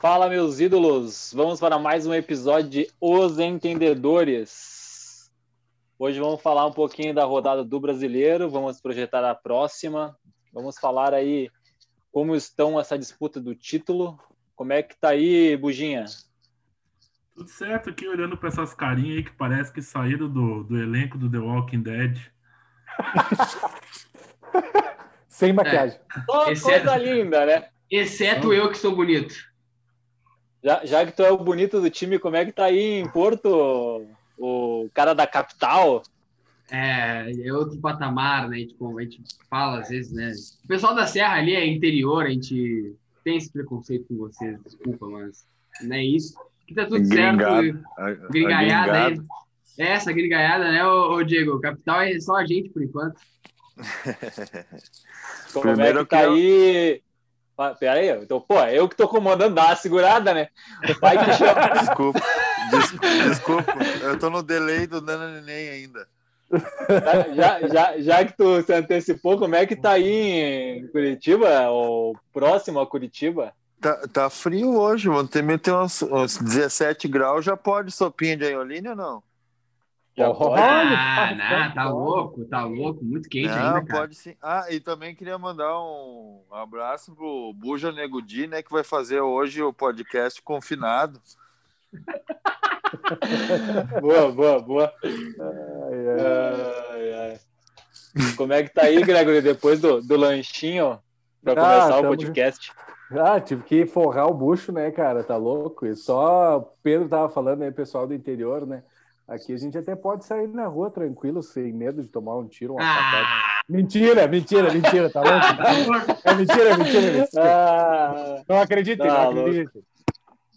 Fala, meus ídolos! Vamos para mais um episódio de Os Entendedores. Hoje vamos falar um pouquinho da rodada do brasileiro, vamos projetar a próxima, vamos falar aí como estão essa disputa do título. Como é que tá aí, Buginha? Tudo certo aqui, olhando para essas carinhas aí que parece que saíram do, do elenco do The Walking Dead. Sem maquiagem. Só Exceto- coisa linda, né? Exceto eu que sou bonito. Já, já que tu é o bonito do time, como é que tá aí em Porto, o cara da capital? É, é outro patamar, né? Tipo, a gente fala às vezes, né? O pessoal da Serra ali é interior, a gente tem esse preconceito com vocês, desculpa, mas não é isso. Que tá tudo certo. Gringado. A- a Gringaiada aí. É Essa gringaiada, né, ô, ô Diego? Capital é só a gente por enquanto. Como Primeiro é que tá eu aí? Ah, Pera aí, então, pô, eu que tô comandando, dá uma segurada, né? Vai que chama. Desculpa, des- desculpa, eu tô no delay do Nana Neném ainda. já, já, já que tu se antecipou, como é que tá aí em Curitiba, ou próximo a Curitiba? Tá, tá frio hoje, vão ter meter uns, uns 17 graus, já pode sopinha de aioline ou não? Já Oh, pode? Ah, pode, não, tá louco, tá louco, muito quente não, ainda, cara. pode sim. Ah, e também queria mandar um abraço pro Buja Negudi, né, que vai fazer hoje o podcast confinado. Boa, boa, boa. Ai, ai. Ai. Como é que tá aí, Gregory, depois do, do lanchinho, para Ah, começar o podcast? Ah, tive que forrar o bucho, né, cara? Tá louco? E só o Pedro tava falando aí, pessoal do interior, né? Aqui a gente até pode sair na rua tranquilo, sem medo de tomar um tiro, uma facada. Ah, Mentira, mentira, mentira, tá louco? É mentira, é mentira, mentira. Ah, Não acreditem, Tá não acreditem.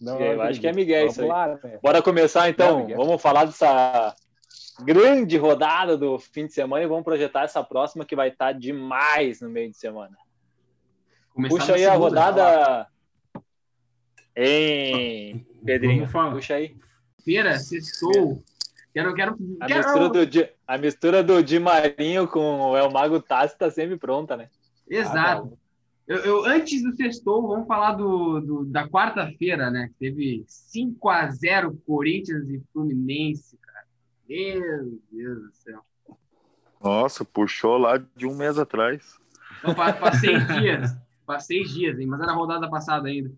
Não Eu acho que é. Miguel Vamos isso aí. lá, né? bora começar então. Não, vamos falar dessa grande rodada do fim de semana e vamos projetar essa próxima que vai estar demais no meio de semana. Começar Puxa aí a rodada. Hein, Pedrinho? Vamos falar. Puxa aí. Feira, sextou. Quero, quero, A quero... mistura, do, Di- a mistura do Di Marinho com o El Mago Tassi tá sempre pronta, né? Exato. Eu, eu- antes do sextou, vamos falar do, do- da quarta-feira, né? Que teve 5 a 0 Corinthians e Fluminense, cara. Meu Deus do céu. Nossa, puxou lá de um mês atrás. Então, para seis dias. Para seis dias, hein? Mas era a rodada passada ainda.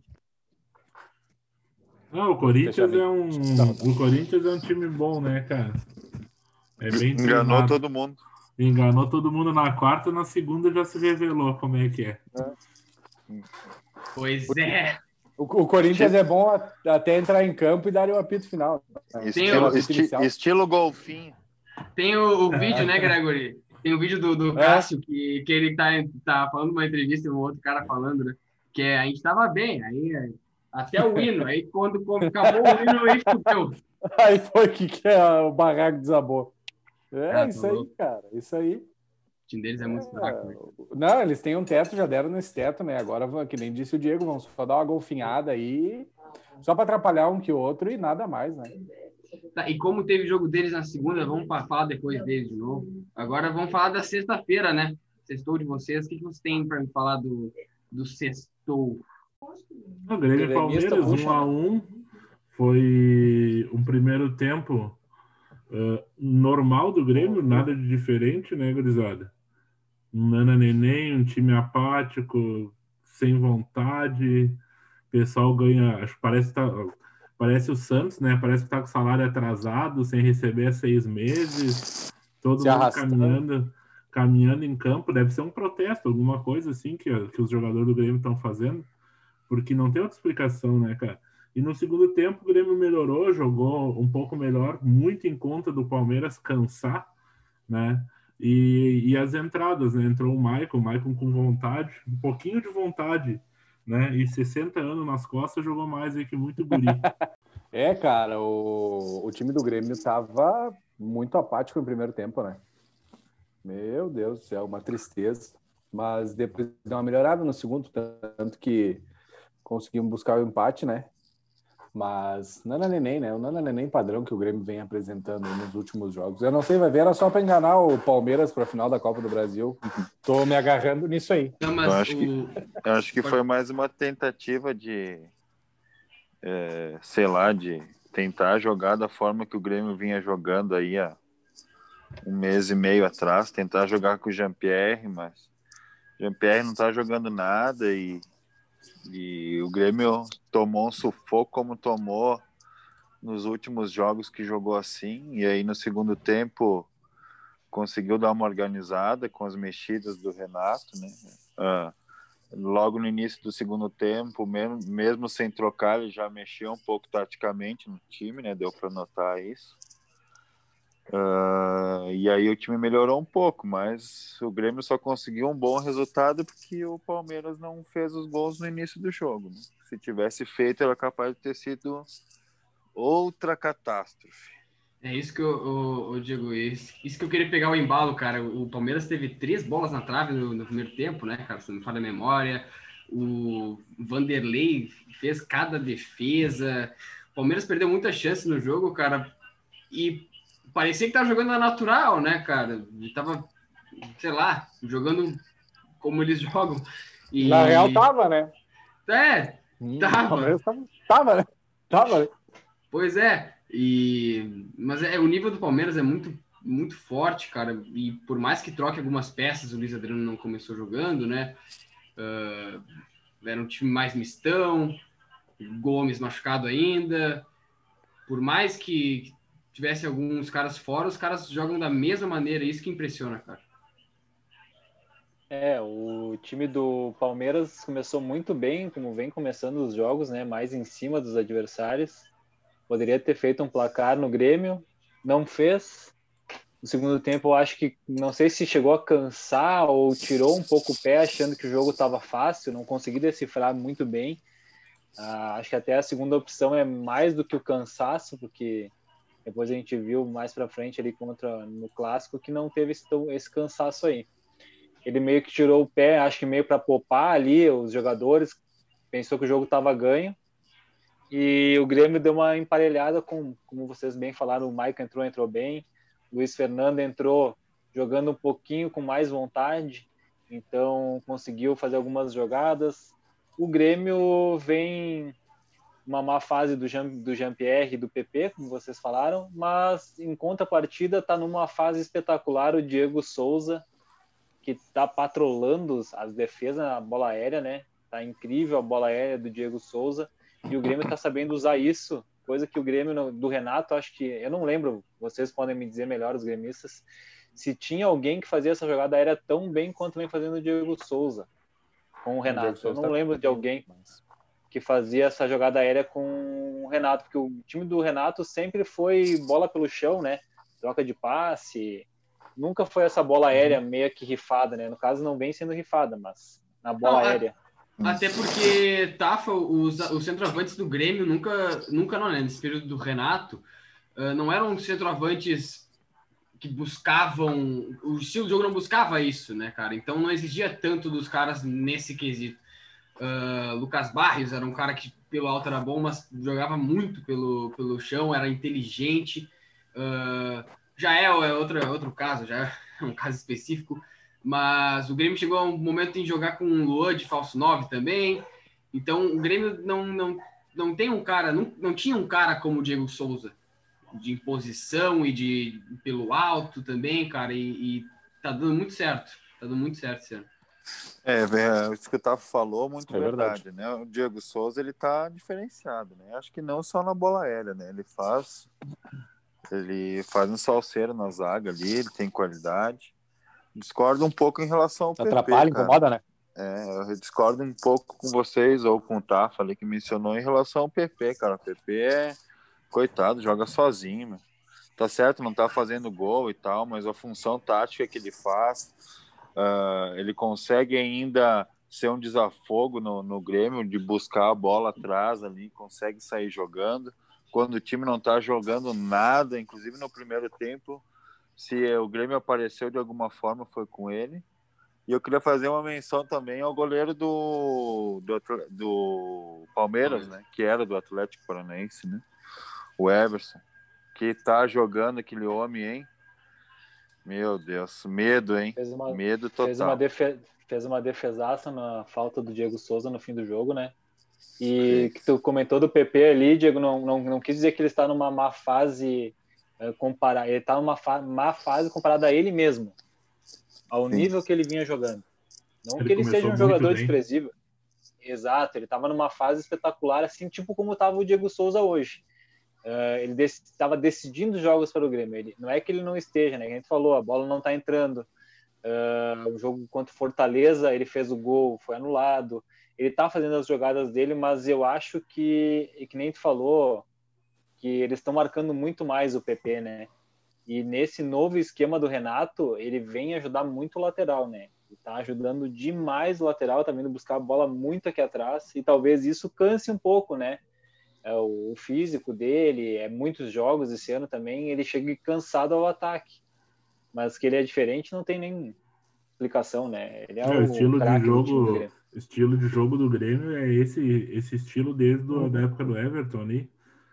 Ah, o Corinthians é um. O Corinthians é um time bom, né, cara? É bem Enganou treinado. todo mundo. Enganou todo mundo na quarta, na segunda já se revelou como é que é. Pois é. O, o Corinthians é bom até entrar em campo e dar o apito final. Estilo, o- esti- estilo golfinho. Tem o, o vídeo, né, Gregory? Tem o vídeo do, do É. Cássio, que, que ele tá, tá falando numa entrevista, um outro cara falando, né? Que é, a gente tava bem, aí é, até o hino, aí quando, quando acabou o hino, aí fudeu. Aí foi que, que é, o barraco desabou. É, Ah, tá isso aí, cara. Isso aí. O time deles é muito fraco, né? Não, eles têm um teto, já deram nesse teto, né? Agora, que nem disse o Diego, vão só dar uma golfinhada aí, só para atrapalhar um que o outro e nada mais, né? Tá, e como teve jogo deles na segunda, vamos falar depois deles de novo. Agora vamos falar da sexta-feira, né? Sextou de vocês. O que, que vocês têm para me falar do, do sextou? O Grêmio Gremista, Palmeiras, puxa, 1 a 1 Foi um primeiro tempo ah, normal do Grêmio, nada de diferente, né, gurizada? Um Nana Neném, um time apático, sem vontade. O pessoal ganha, acho que parece, tá, parece o Santos, né? Parece que tá com salário atrasado, sem receber há seis meses. Todo Se mundo arrastando. caminhando, caminhando em campo. Deve ser um protesto, alguma coisa assim que, que os jogadores do Grêmio estão fazendo porque não tem outra explicação, né, cara? E no segundo tempo o Grêmio melhorou, jogou um pouco melhor, muito em conta do Palmeiras cansar, né? E, e as entradas, né? Entrou o Maicon, o Maicon com vontade, um pouquinho de vontade, né? E 60 anos nas costas jogou mais aí que muito guri. É, cara, o, o time do Grêmio tava muito apático no primeiro tempo, né? Meu Deus do céu, uma tristeza. Mas depois deu uma melhorada no segundo, tanto que conseguimos buscar o empate, né? Mas Nana Neném, né? O Nana Neném padrão que o Grêmio vem apresentando nos últimos jogos. Eu não sei, vai ver, era só para enganar o Palmeiras para a final da Copa do Brasil. Tô me agarrando nisso aí. Não, mas Eu acho o- que- Eu acho que foi mais uma tentativa de, é, sei lá, de tentar jogar da forma que o Grêmio vinha jogando aí há um mês e meio atrás, tentar jogar com o Jean-Pierre, mas o Jean-Pierre não tá jogando nada e, e o Grêmio tomou um sufoco como tomou nos últimos jogos que jogou assim, e aí no segundo tempo conseguiu dar uma organizada com as mexidas do Renato, né? Ah, logo no início do segundo tempo, mesmo, mesmo sem trocar, ele já mexeu um pouco taticamente no time, né? Deu para notar isso. Ah, e aí o time melhorou um pouco, mas o Grêmio só conseguiu um bom resultado porque o Palmeiras não fez os gols no início do jogo. né? Se tivesse feito, era capaz de ter sido outra catástrofe. É isso que eu, o, o Diego, isso, isso que eu queria pegar o embalo, cara. O Palmeiras teve três bolas na trave no, no primeiro tempo, né, cara? Se não me falha a memória. O Vanderlei fez cada defesa. O Palmeiras perdeu muita chance no jogo, cara. E parecia que tava jogando na natural, né, cara? Ele tava, sei lá, jogando como eles jogam. E... Na real, tava, né? É, Tava. Palmeiras Tava, tava, né? Tava, né? Pois é, e mas é o nível do Palmeiras é muito muito forte, cara. E por mais que troque algumas peças, o Luiz Adriano não começou jogando, né? Ah, era um time mais mistão, Gomes machucado ainda. Por mais que tivesse alguns caras fora, os caras jogam da mesma maneira. Isso que impressiona, cara. É, o time do Palmeiras começou muito bem, como vem começando os jogos, né? Mais em cima dos adversários. Poderia ter feito um placar no Grêmio, não fez. No segundo tempo, eu acho que não sei se chegou a cansar ou tirou um pouco o pé, achando que o jogo estava fácil, não consegui decifrar muito bem. Ah, acho que até a segunda opção é mais do que o cansaço, porque depois a gente viu mais para frente ali contra no clássico que não teve esse, esse cansaço aí ele meio que tirou o pé, acho que meio para poupar ali os jogadores, pensou que o jogo estava ganho. E o Grêmio deu uma emparelhada com, como vocês bem falaram, o Maicon entrou, entrou bem, Luiz Fernando entrou jogando um pouquinho com mais vontade, então conseguiu fazer algumas jogadas. O Grêmio vem uma má fase do Jean, do Jean-Pierre e do PP, como vocês falaram, mas em contrapartida está numa fase espetacular o Diego Souza, que está patrolando as defesas na bola aérea, né? Tá incrível a bola aérea do Diego Souza e o Grêmio está sabendo usar isso, coisa que o Grêmio do Renato, acho que eu não lembro, vocês podem me dizer melhor os gremistas, se tinha alguém que fazia essa jogada aérea tão bem quanto vem fazendo o Diego Souza com o Renato. Eu não lembro de alguém que fazia essa jogada aérea com o Renato, porque o time do Renato sempre foi bola pelo chão, né? Troca de passe, nunca foi essa bola aérea meio que rifada, né? No caso, não vem sendo rifada, mas na bola Não, a- aérea. Até porque, Tafa, os, os centroavantes do Grêmio nunca, nunca não, né? Nesse período do Renato, não eram centroavantes que buscavam. O estilo de jogo não buscava isso, né, cara? Então não exigia tanto dos caras nesse quesito. Ah, Lucas Barrios era um cara que pelo alto era bom, mas jogava muito pelo, pelo chão, era inteligente. Ah, Jael é outra, outro caso, já é um caso específico. Mas o Grêmio chegou a um momento em jogar com o Luan de falso 9 também. Então o Grêmio não, não, não tem um cara, não, não tinha um cara como o Diego Souza, de imposição e de pelo alto também, cara. E, e tá dando muito certo. Tá dando muito certo esse. É, é, isso que o Tafa falou, muito É verdade, verdade. né? O Diego Souza, ele tá diferenciado, né? Acho que não só na bola aérea, né? Ele faz ele faz um salseiro na zaga ali, ele tem qualidade. Discordo um pouco em relação ao PP, Atrapalha, cara. incomoda, né? É, eu discordo um pouco com vocês ou com o Tafa ali que mencionou em relação ao PP, cara. O PP é coitado, joga sozinho, meu. Tá certo, não tá fazendo gol e tal, mas a função tática que ele faz, ah, ele consegue ainda ser um desafogo no, no Grêmio, de buscar a bola atrás ali, consegue sair jogando. Quando o time não tá jogando nada, inclusive no primeiro tempo, se o Grêmio apareceu de alguma forma, foi com ele. E eu queria fazer uma menção também ao goleiro do, do, do Palmeiras, né? Que era do Atlético Paranaense, né? O Everson. Que tá jogando aquele homem, hein? Meu Deus, medo, hein? Fez uma, medo total. Fez uma, defe, fez uma defesaça na falta do Diego Souza no fim do jogo, né? E que tu comentou do PP ali, Diego, não, não, não quis dizer que ele está numa má fase é, comparar, ele está numa fa má fase comparada a ele mesmo, ao Sim. nível que ele vinha jogando. Não ele que ele seja um jogador desprezível. Exato, ele estava numa fase espetacular, assim, tipo como estava o Diego Souza hoje. Uh, ele estava dec decidindo jogos para o Grêmio. Ele, não é que ele não esteja, né? A gente falou, a bola não está entrando. Uh, o jogo contra o Fortaleza, ele fez o gol, foi anulado. Ele está fazendo as jogadas dele, mas eu acho que, que nem tu falou, que eles estão marcando muito mais o PP, né? E nesse novo esquema do Renato, ele vem ajudar muito o lateral, né? Ele tá ajudando demais o lateral, tá vindo buscar a bola muito aqui atrás, e talvez isso canse um pouco, né? É, o físico dele, é muitos jogos esse ano também, ele chega cansado ao ataque. Mas que ele é diferente não tem nem explicação, né? Ele é, é o estilo de jogo, estilo de jogo do Grêmio é esse esse estilo desde do, uhum. da época do Everton, né?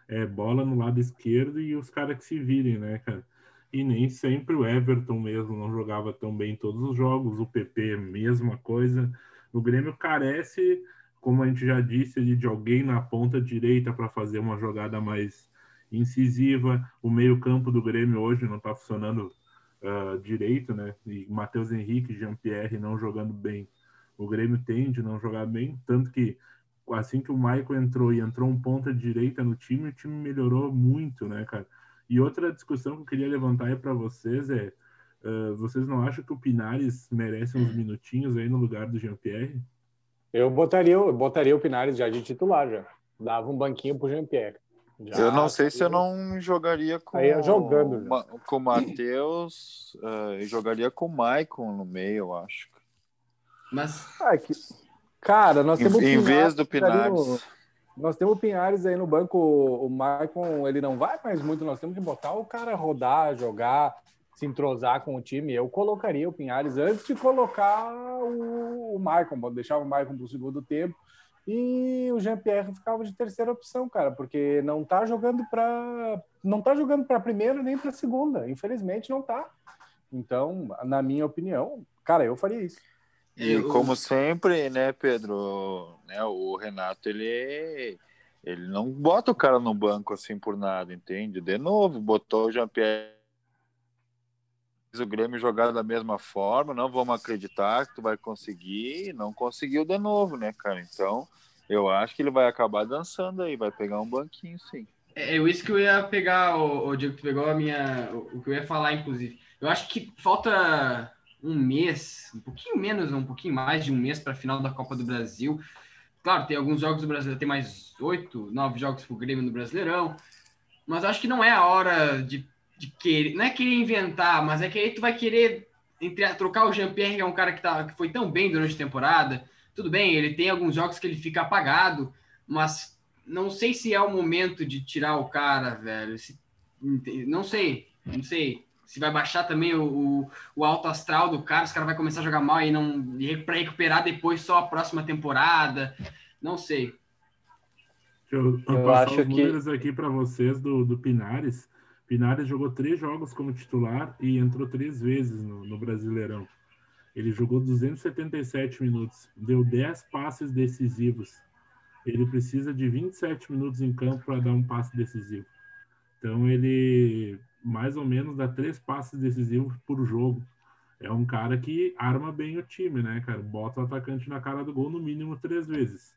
é, bola no lado esquerdo e os caras que se virem, né, cara? E nem sempre o Everton mesmo não jogava tão bem em todos os jogos, o PP, mesma coisa. O Grêmio carece, como a gente já disse, de alguém na ponta direita para fazer uma jogada mais incisiva. O meio-campo do Grêmio hoje não está funcionando uh, direito, né? E Matheus Henrique, Jean-Pierre não jogando bem. O Grêmio tende a não jogar bem, tanto que assim que o Michael entrou e entrou um ponta direita no time, o time melhorou muito, né, cara? E outra discussão que eu queria levantar aí para vocês é: uh, vocês não acham que o Pinares merece uns minutinhos aí no lugar do Jean-Pierre? Eu botaria, eu botaria o Pinares já de titular, já. Dava um banquinho pro Jean-Pierre. eu não sei se eu não jogaria com, aí jogando, já. com o Matheus uh, e jogaria com o Maicon no meio, eu acho. Mas. Ah, que... Cara, nós temos. Em, em vez do Pinares. nós temos o Pinhares aí no banco. O Maicon, ele não vai mais muito. Nós temos que botar o cara rodar, jogar, se entrosar com o time. Eu colocaria o Pinhares antes de colocar o, o Maicon. Deixava o Maicon para o segundo tempo. E o Jean-Pierre ficava de terceira opção, cara, porque não tá jogando para não tá jogando para primeira nem para segunda. Infelizmente não tá. Então, na minha opinião, cara, eu faria isso. E como sempre, né, Pedro, né, o Renato, ele, ele não bota o cara no banco assim por nada, entende? De novo, botou o Jean-Pierre o Grêmio jogar da mesma forma, não vamos acreditar que tu vai conseguir, não conseguiu de novo, né, cara? Então, eu acho que ele vai acabar dançando aí, vai pegar um banquinho, sim. É, é isso que eu ia pegar, o, o Diego, tu pegou a minha, o, o que eu ia falar, inclusive. Eu acho que falta um mês, um pouquinho menos, um pouquinho mais de um mês para a final da Copa do Brasil. Claro, tem alguns jogos do Brasileiro, tem mais oito, nove jogos para o Grêmio no Brasileirão, mas acho que não é a hora de, de querer, não é querer inventar, mas é que aí tu vai querer entre, trocar o Jean-Pierre, que é um cara que, tá, que foi tão bem durante a temporada. Tudo bem, ele tem alguns jogos que ele fica apagado, mas não sei se é o momento de tirar o cara, velho. Se, não sei, não sei se vai baixar também o, o, o, alto astral do cara, os caras vai começar a jogar mal e não para recuperar depois só a próxima temporada. Não sei. Deixa eu, eu passar acho os números que... aqui para vocês do, do Pinares. Pinares jogou três jogos como titular e entrou três vezes no, no Brasileirão. Ele jogou 277 minutos, deu 10 passes decisivos. Ele precisa de 27 minutos em campo para dar um passe decisivo. Então ele mais ou menos dá três passes decisivos por jogo. É um cara que arma bem o time, né, cara? Bota o atacante na cara do gol no mínimo três vezes.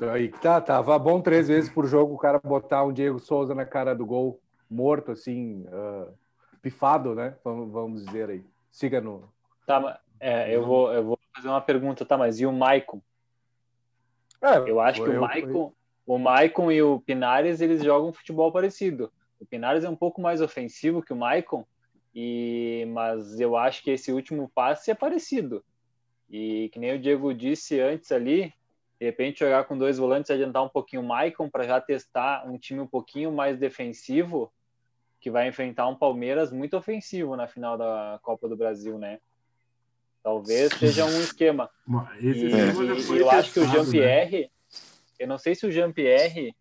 Aí tá, tava bom três vezes por jogo o cara botar um Diego Souza na cara do gol, morto, assim, uh, pifado, né? Vamos, vamos dizer aí. Siga no. Tá, é, eu vou, eu vou fazer uma pergunta, tá? Mas e o Maicon? É, eu acho que o Maicon, o Maicon e o Pinares, eles jogam futebol parecido. O Pinares é um pouco mais ofensivo que o Maicon, e, mas eu acho que esse último passe é parecido. E que nem o Diego disse antes ali, de repente jogar com dois volantes, adiantar um pouquinho o Maicon para já testar um time um pouquinho mais defensivo, que vai enfrentar um Palmeiras muito ofensivo na final da Copa do Brasil, né? Talvez seja um esquema. Esse E, e eu acho que o né? Jean-Pierre, eu não sei se o Jean-Pierre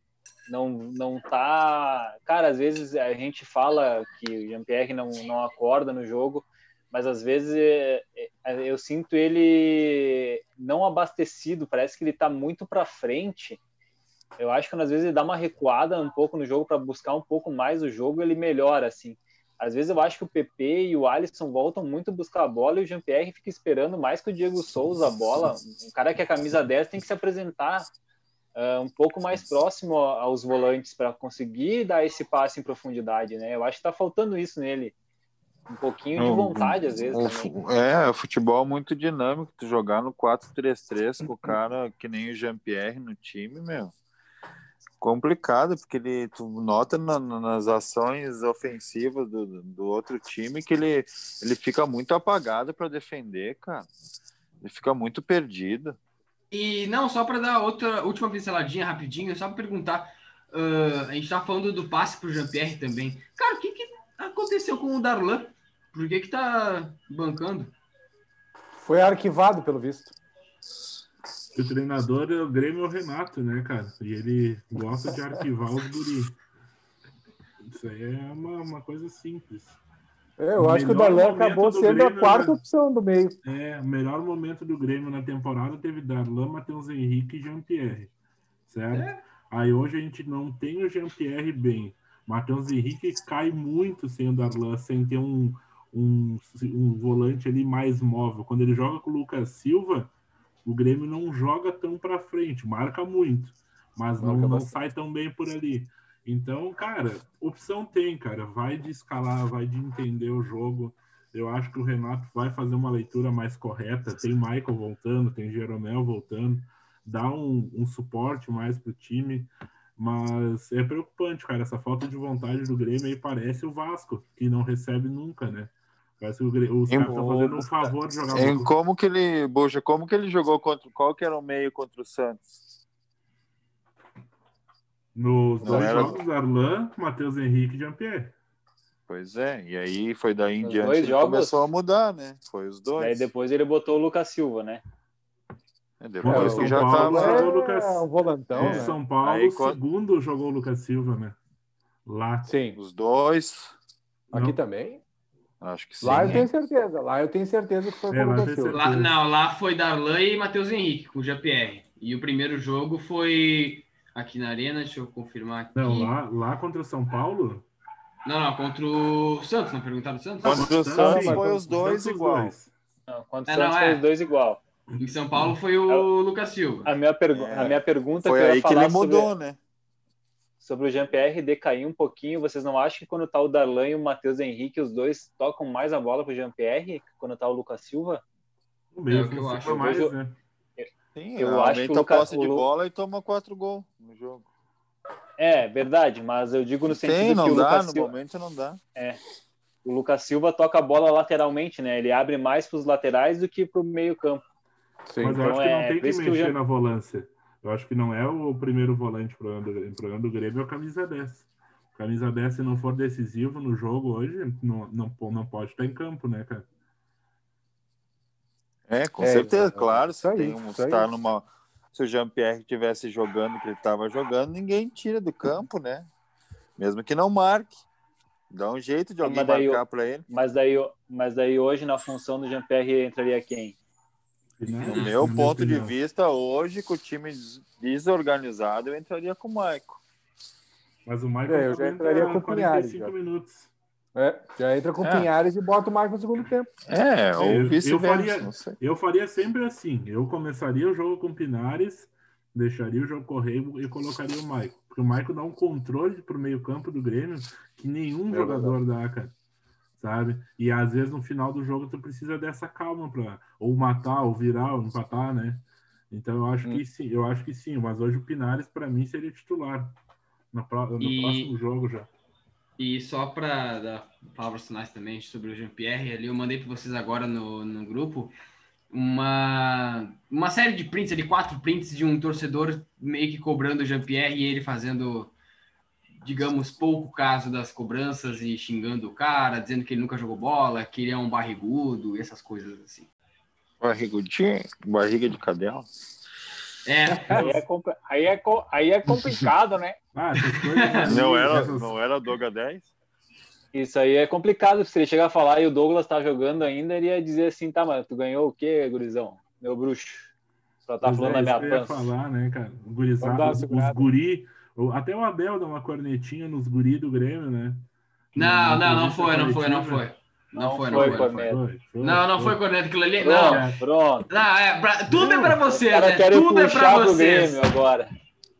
não, não tá. Cara, às vezes a gente fala que o Jean-Pierre não, não acorda no jogo, mas às vezes é, é, eu sinto ele não abastecido, parece que ele tá muito para frente. Eu acho que às vezes ele dá uma recuada um pouco no jogo para buscar um pouco mais o jogo, ele melhora assim. Às vezes eu acho que o PP e o Alisson voltam muito buscar a bola e o Jean-Pierre fica esperando mais que o Diego Souza a bola. Um cara que é camisa 10 tem que se apresentar uh, um pouco mais próximo aos volantes para conseguir dar esse passe em profundidade, né? Eu acho que está faltando isso nele. Um pouquinho de vontade, às vezes, O É, o futebol muito dinâmico. Tu jogar no 4-3-3 com o cara que nem o Jean-Pierre no time, meu. Complicado, porque ele, tu nota na- na- nas ações ofensivas do, do outro time que ele, ele fica muito apagado para defender, cara. Ele fica muito perdido. E não, só para dar outra última pinceladinha rapidinho, só para perguntar. ah, a gente tá falando do passe pro Jean-Pierre também. Cara, o que, que aconteceu com o Darlan? Por que, que tá bancando? Foi arquivado, pelo visto. O treinador é o Grêmio é o Renato, né, cara? E ele gosta de arquivar os guri. Isso aí é uma, uma coisa simples. É, eu O acho que o Darlan acabou do sendo a Grêmio, quarta né? opção do meio. É, o melhor momento do Grêmio na temporada teve Darlan, Matheus Henrique e Jean-Pierre. Certo? Aí hoje a gente não tem o Jean-Pierre bem. Matheus Henrique cai muito sem o Darlan, sem ter um, um, um volante ali mais móvel. Quando ele joga com o Lucas Silva, o Grêmio não joga tão para frente, marca muito, mas não, Marca não bastante. sai tão bem por ali. Então, cara, opção tem, cara. Vai de escalar, vai de entender o jogo. Eu acho que o Renato vai fazer uma leitura mais correta. Tem Michael voltando, tem Jeromel voltando, dá um, um suporte mais pro time. Mas é preocupante, cara. Essa falta de vontade do Grêmio aí parece o Vasco, que não recebe nunca, né? Parece que os Em- caras estão fazendo um favor de jogar Em como que ele, Boja, como que ele jogou contra qual que era o meio contra o Santos? Nos dois era- jogos, Arlan, Matheus Henrique e Jean-Pierre. Pois é, e aí foi daí em Os diante jogos- começou a mudar, né? Foi os dois. Daí depois ele botou o Lucas Silva, né? É, depois o que São já Paulo, tava. é o Lucas- É, um volantão, Contra né? o São Paulo, Aí, o quando- segundo jogou o Lucas Silva, né? Lá. Sim. Os dois. Aqui Não. também? Acho que sim. Lá eu tenho certeza. Lá eu tenho certeza que foi É, o lá Lucas tem Silva. certeza. Lá, não, lá foi Darlan e Matheus Henrique com o Jean-Pierre. E o primeiro jogo foi aqui na Arena, deixa eu confirmar aqui. Não, lá, lá contra o São Paulo. Não, não, contra o Santos, não perguntaram do Santos? Contra o Santos, sim, foi contra os dois Santos, igual. dois. Não, quando o É, Santos não, foi é. os dois igual. Em São Paulo foi o Lucas Silva. A minha, pergu É. a minha pergunta Foi que eu ia aí que ele mudou, sobre, né? Sobre o Jean-Pierre decair um pouquinho, vocês não acham que quando tá o Darlan e o Matheus Henrique, os dois tocam mais a bola pro Jean-Pierre que quando tá o Lucas Silva? O meio É o que eu acho. mais, Eu- né? Sim, Eu acho que o a Luca- posse de o Lu- bola e toma quatro gols no jogo. É, verdade, mas eu digo no sentido Sim, que não o dá, Lucas, no Silva, momento não dá. o Lucas Silva toca a bola lateralmente, né? Ele abre mais pros laterais do que pro meio campo. Sim. Mas eu então acho que é não tem por que isso que o mexer Jean- na volância. Eu acho que não é o primeiro volante pro programa do Grêmio. O programa do Grêmio é o camisa 10. Camisa 10, se não for decisivo no jogo hoje, não, não, não pode estar em campo, né, cara? É, com É, certeza, exatamente. claro. Se, Isso aí, tem um, se, tá numa, se o Jean-Pierre estivesse jogando o que ele estava jogando, ninguém tira do campo, né? Mesmo que não marque. Dá um jeito de Mas alguém daí marcar para ele. Mas daí, mas daí hoje, na função do Jean-Pierre, entraria quem? Né? No meu ponto de vista, hoje, com o time des- desorganizado, eu entraria com o Maico. Mas o Michael É, eu já entraria com o Pinhares, 45 já. minutos. É, já entra com É. Pinhares e bota o Marco no segundo tempo. É, eu- ou eu vice-versa, faria- não sei. Eu faria sempre assim. Eu começaria o jogo com o Pinares, deixaria o jogo correr e colocaria o Michael. Porque o Michael dá um controle pro meio campo do Grêmio que nenhum É jogador dá, cara. Sabe? E às vezes no final do jogo tu precisa dessa calma para ou matar, ou virar, ou empatar, né? Então eu acho Hum. que sim, eu acho que sim, mas hoje o Pinares para mim seria titular no, no E- próximo jogo já. E só para dar palavras finais também sobre o Jean-Pierre, ali eu mandei para vocês agora no, no grupo uma, uma série de prints ali, quatro prints de um torcedor meio que cobrando o Jean-Pierre e ele fazendo, digamos, pouco caso das cobranças e xingando o cara, dizendo que ele nunca jogou bola, que ele é um barrigudo e essas coisas assim. Barrigudinho, barriga de cadela. É, Aí é, compl- aí é, co- aí é complicado, né? Ah, coisas. Não era, não era Doga 10? Isso aí é complicado. Se ele chegar a falar e o Douglas tá jogando ainda, ele ia dizer assim, tá, mas tu ganhou o quê, gurizão? Meu bruxo. Só tá Pois falando é, da minha pança. falar, né, cara? O gurizado, os, os guri, até o Abel dá uma cornetinha nos guri do Grêmio, né? não, Na não, não foi, não foi, não foi. Não foi, Não não foi. Não, foi. Foi, foi, não, não foi. corneta aquilo ali. Não, Pronto, pronto. não, é pra- tudo é pra vocês, caras né? Tudo é pra vocês. Grêmio agora.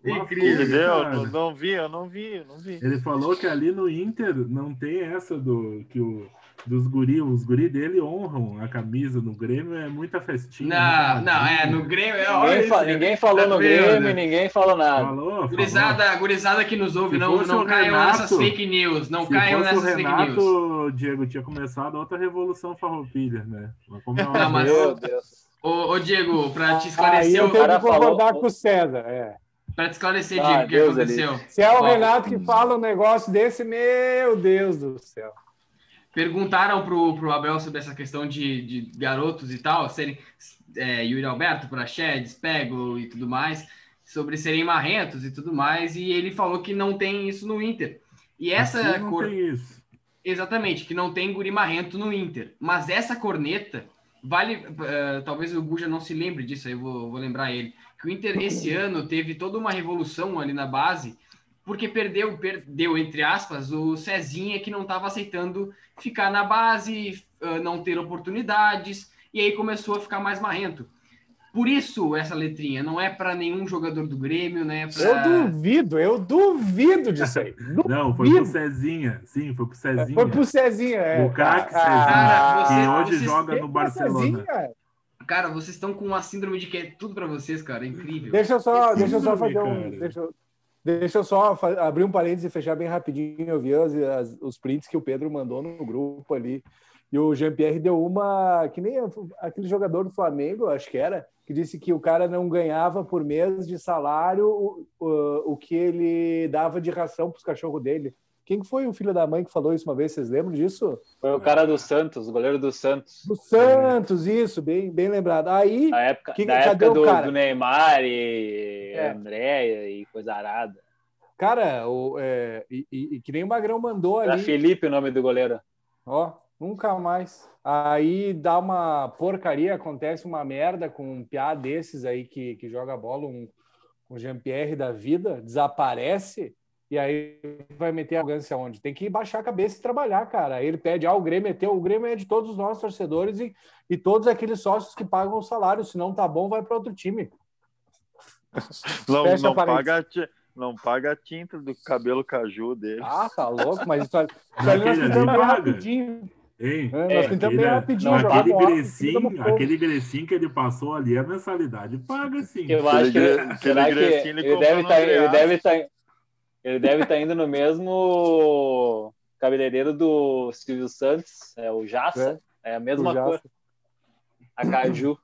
Incrível. Entendeu? não vi, eu não vi, eu não vi. Ele falou que ali no Inter não tem essa do que o dos guri, os guri dele honram a camisa no Grêmio é muita festinha. Não, muita não, é, no Grêmio. é, Ninguém, fa- ninguém falou tá no Grêmio, né? ninguém falou nada. Falou, falou. Gurizada, gurizada que nos ouve, Se não, não o caiam Renato- nessas fake news. Não caiam o nessas fake news. Renato, Diego, tinha começado outra revolução farroupilha, né? Mas como é uma Não, mas- Meu Deus. Ô, ô, Diego, pra te esclarecer, eu o- tenho que concordar falou- com o César. É. pra te esclarecer, Ah, Diego, o que aconteceu. Se é o Ó, Renato que fala um negócio desse, meu Deus do céu. Perguntaram pro, pro Abel sobre essa questão de, de garotos e tal, serem é, Yuri Alberto, Praxedes, Peglo e tudo mais, sobre serem marrentos e tudo mais, e ele falou que não tem isso no Inter. E essa Aqui não cor... tem isso. Exatamente, que não tem guri marrento no Inter. Mas essa corneta, vale. eh, talvez o Guja não se lembre disso, aí eu vou, vou lembrar ele. Que o Inter esse ano teve toda uma revolução ali na base, porque perdeu, perdeu, entre aspas, o Cezinha que não estava aceitando ficar na base, eh, não ter oportunidades, e aí começou a ficar mais marrento. Por isso essa letrinha, não é para nenhum jogador do Grêmio, né? Pra... Eu duvido, eu duvido disso aí. Du- Não, foi pro Duvido. Cezinha. Sim, foi pro Cezinha. Foi pro Cezinha, é. O craque Ah, Cezinha, Cara, que você- hoje joga no é Barcelona. Cezinha? Cara, vocês estão com uma síndrome de que é tudo para vocês, cara. É incrível. Deixa eu só, deixa eu só fazer um. Deixa eu, deixa eu só abrir um parênteses e fechar bem rapidinho. Eu vi as- as- os prints que o Pedro mandou no grupo ali. E o Jean-Pierre deu uma. Que nem aquele jogador do Flamengo, acho que era, que disse que o cara não ganhava por mês de salário o, o, o que ele dava de ração para os cachorros dele. Quem que foi o filho da mãe que falou isso uma vez? Vocês lembram disso? Foi o cara do Santos, o goleiro do Santos. Do Santos, isso, bem, bem lembrado. Aí. Da época, Que- da época do, do Neymar e É. Andréia e coisa arada. Cara, o, é, e, e- e que nem o Magrão mandou Era ali. Felipe o nome do goleiro. Ó, nunca mais. Aí dá uma porcaria, acontece uma merda com um piá desses aí que, que joga bola, um, um Jean-Pierre da vida, desaparece, e aí vai meter arrogância onde? Tem que baixar a cabeça e trabalhar, cara. Aí ele pede, ah, o Grêmio é teu, o Grêmio é de todos os nossos torcedores e, e todos aqueles sócios que pagam o salário. Se não tá bom, vai para outro time. Não, Fecha não, paga, a não paga a tinta do cabelo caju dele. Ah, tá louco, mas isso, isso ali nós Aquele ali pintamos bem paga. rapidinho. Hein? É, nós É, pintamos bem aquele- rapidinho. não, aquele grecinho, aquele grecinho que ele passou ali, a mensalidade paga sim. Eu acho que, Aquele gre- será que ele ele deve no estar ele deve estar ele deve estar indo no mesmo cabeleireiro do Silvio Santos, é o Jassa, é, a mesma O cor. A Caju.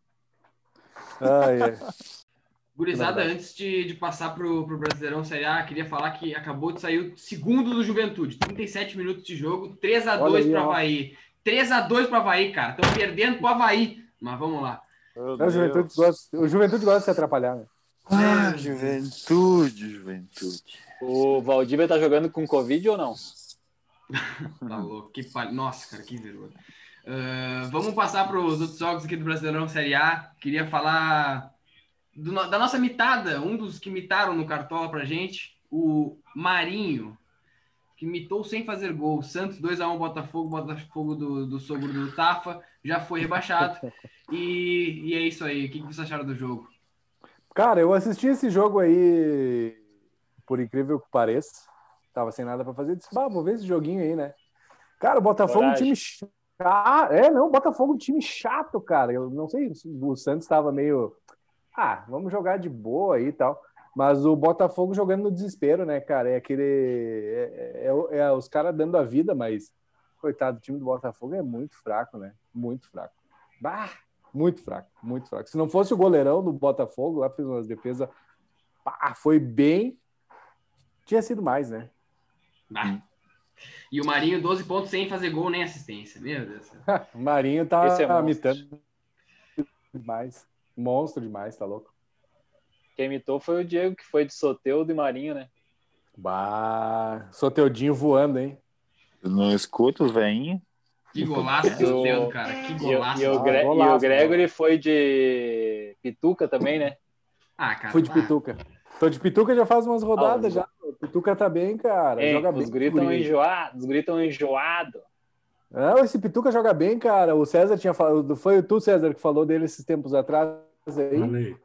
Ai. Gurizada, antes de, de passar pro, pro Brasileirão Série A, queria falar que acabou de sair o segundo do Juventude. 37 minutos de jogo, 3x2 Olha aí, pro ó. Havaí. 3x2 pro Havaí, cara. Estão perdendo pro Havaí. Mas vamos lá. É, O. Juventude, gosta, o Juventude gosta de se atrapalhar, né? Ah, juventude, juventude. O Valdívia tá jogando com Covid ou não? Tá louco. Que. Nossa, cara, que vergonha. Ah, vamos passar para os outros jogos aqui do Brasileirão Série A. Queria falar do da nossa mitada, um dos que mitaram no Cartola pra gente, o Marinho, que mitou sem fazer gol. Santos 2x1 Botafogo, Botafogo do, do sogro do Tafa, já foi rebaixado. E, e é isso aí. O que, que vocês acharam do jogo? Cara, eu assisti esse jogo aí, por incrível que pareça. Tava sem nada pra fazer. Disse, bah, vou ver esse joguinho aí, né? Cara, o Botafogo é um Coragem. time chato. É, não, o Botafogo é um time chato, cara. Eu não sei se o Santos tava meio. Ah, vamos jogar de boa aí e tal. Mas o Botafogo jogando no desespero, né, cara? É aquele. É, é- é os caras dando a vida, mas. Coitado, o time do Botafogo é muito fraco, né? Muito fraco. Bah, muito fraco, muito fraco. Se não fosse o goleirão do Botafogo, lá fez umas defesas. Pá, foi bem. Tinha sido mais, né? Ah. E o Marinho, 12 pontos sem fazer gol nem assistência. Meu Deus do céu. O Marinho tá Esse é imitando. demais. Monstro demais, tá louco? Quem imitou foi o Diego, que foi de Soteudo e Marinho, né? Bah, Soteudinho voando, hein? Eu não escuto veinhos. Que golaço E do o- dedo, cara. Que E, o- golaço. e o, Ah, Gre- e golaço, o Gregory foi de Pituca também, né? Ah, cara. Fui de ah, Pituca. Tô de Pituca já faz umas rodadas Ah, já. O Pituca tá bem, cara. Joga bem. os gritam guri. enjoados, os gritam enjoado. Não, esse Pituca joga bem, cara. O César tinha falado. Foi tu, César, que falou dele esses tempos atrás aí. Falei.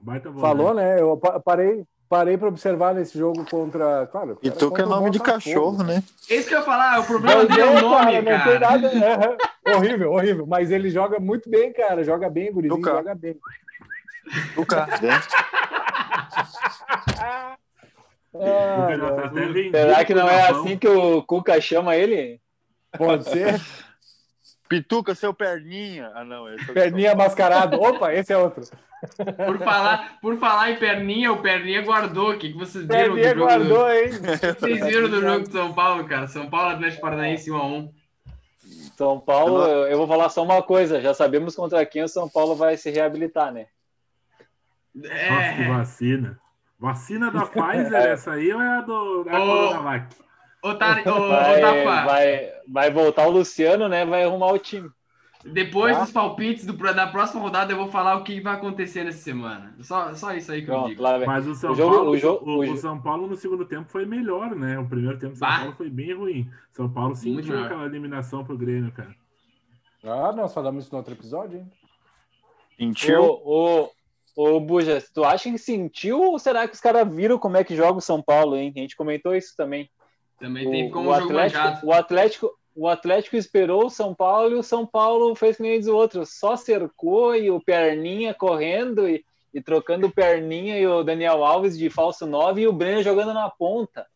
Baita Falou, né? né? Eu pa- parei, parei para observar nesse jogo contra. Claro, que é nome de cachorro, né? Esse que eu ia falar, o problema dele é é, o nome, cara, não cara. tem nada. é, horrível, horrível. Mas ele joga muito bem, cara. Joga bem, gurizinho, Tuca. joga bem. Tu cá, né? Ah, tá Será que não é assim que o Cuca chama ele? pode ser. Pituca, seu perninha. Ah, não. Esse é Perninha mascarado. Opa, esse é outro. Por falar, por falar em perninha, o perninha guardou. O que, que vocês viram Perninha do jogo? guardou, hein? Do... Vocês viram do jogo de São Paulo, cara? São Paulo Atlético Paranaense 1x1. São Paulo, Eu não- eu eu vou falar só uma coisa. Já sabemos contra quem o São Paulo vai se reabilitar, né? Nossa, que É. vacina. Vacina da Pfizer, essa aí ou é a do da Ô. Coronavac? Ô, Tari, ô, ô, Vai, Tafa, vai, vai voltar o Luciano, né? Vai arrumar o time. depois Tá. dos palpites do, da próxima rodada, eu vou falar o que vai acontecer nessa semana. Só, só isso aí que eu Pronto, digo. lá vem. Mas o São O jogo- Paulo, o jogo- o, o o São Paulo no segundo tempo foi melhor, né? O primeiro tempo do São Bah. Paulo foi bem ruim. São Paulo sentiu aquela eliminação pro Grêmio, cara. Ah, nós falamos isso no outro episódio, hein? Sentiu? Ô, ô, ô, Buja, tu acha que sentiu ou será que os caras viram como é que joga o São Paulo, hein? A gente comentou isso também. Também tem como o manjado. Atlético, o Atlético, o Atlético esperou o São Paulo e o São Paulo fez que nem diz o outro, só cercou e o Perninha correndo e, e trocando o Perninha e o Daniel Alves de falso 9 e o Breno jogando na ponta.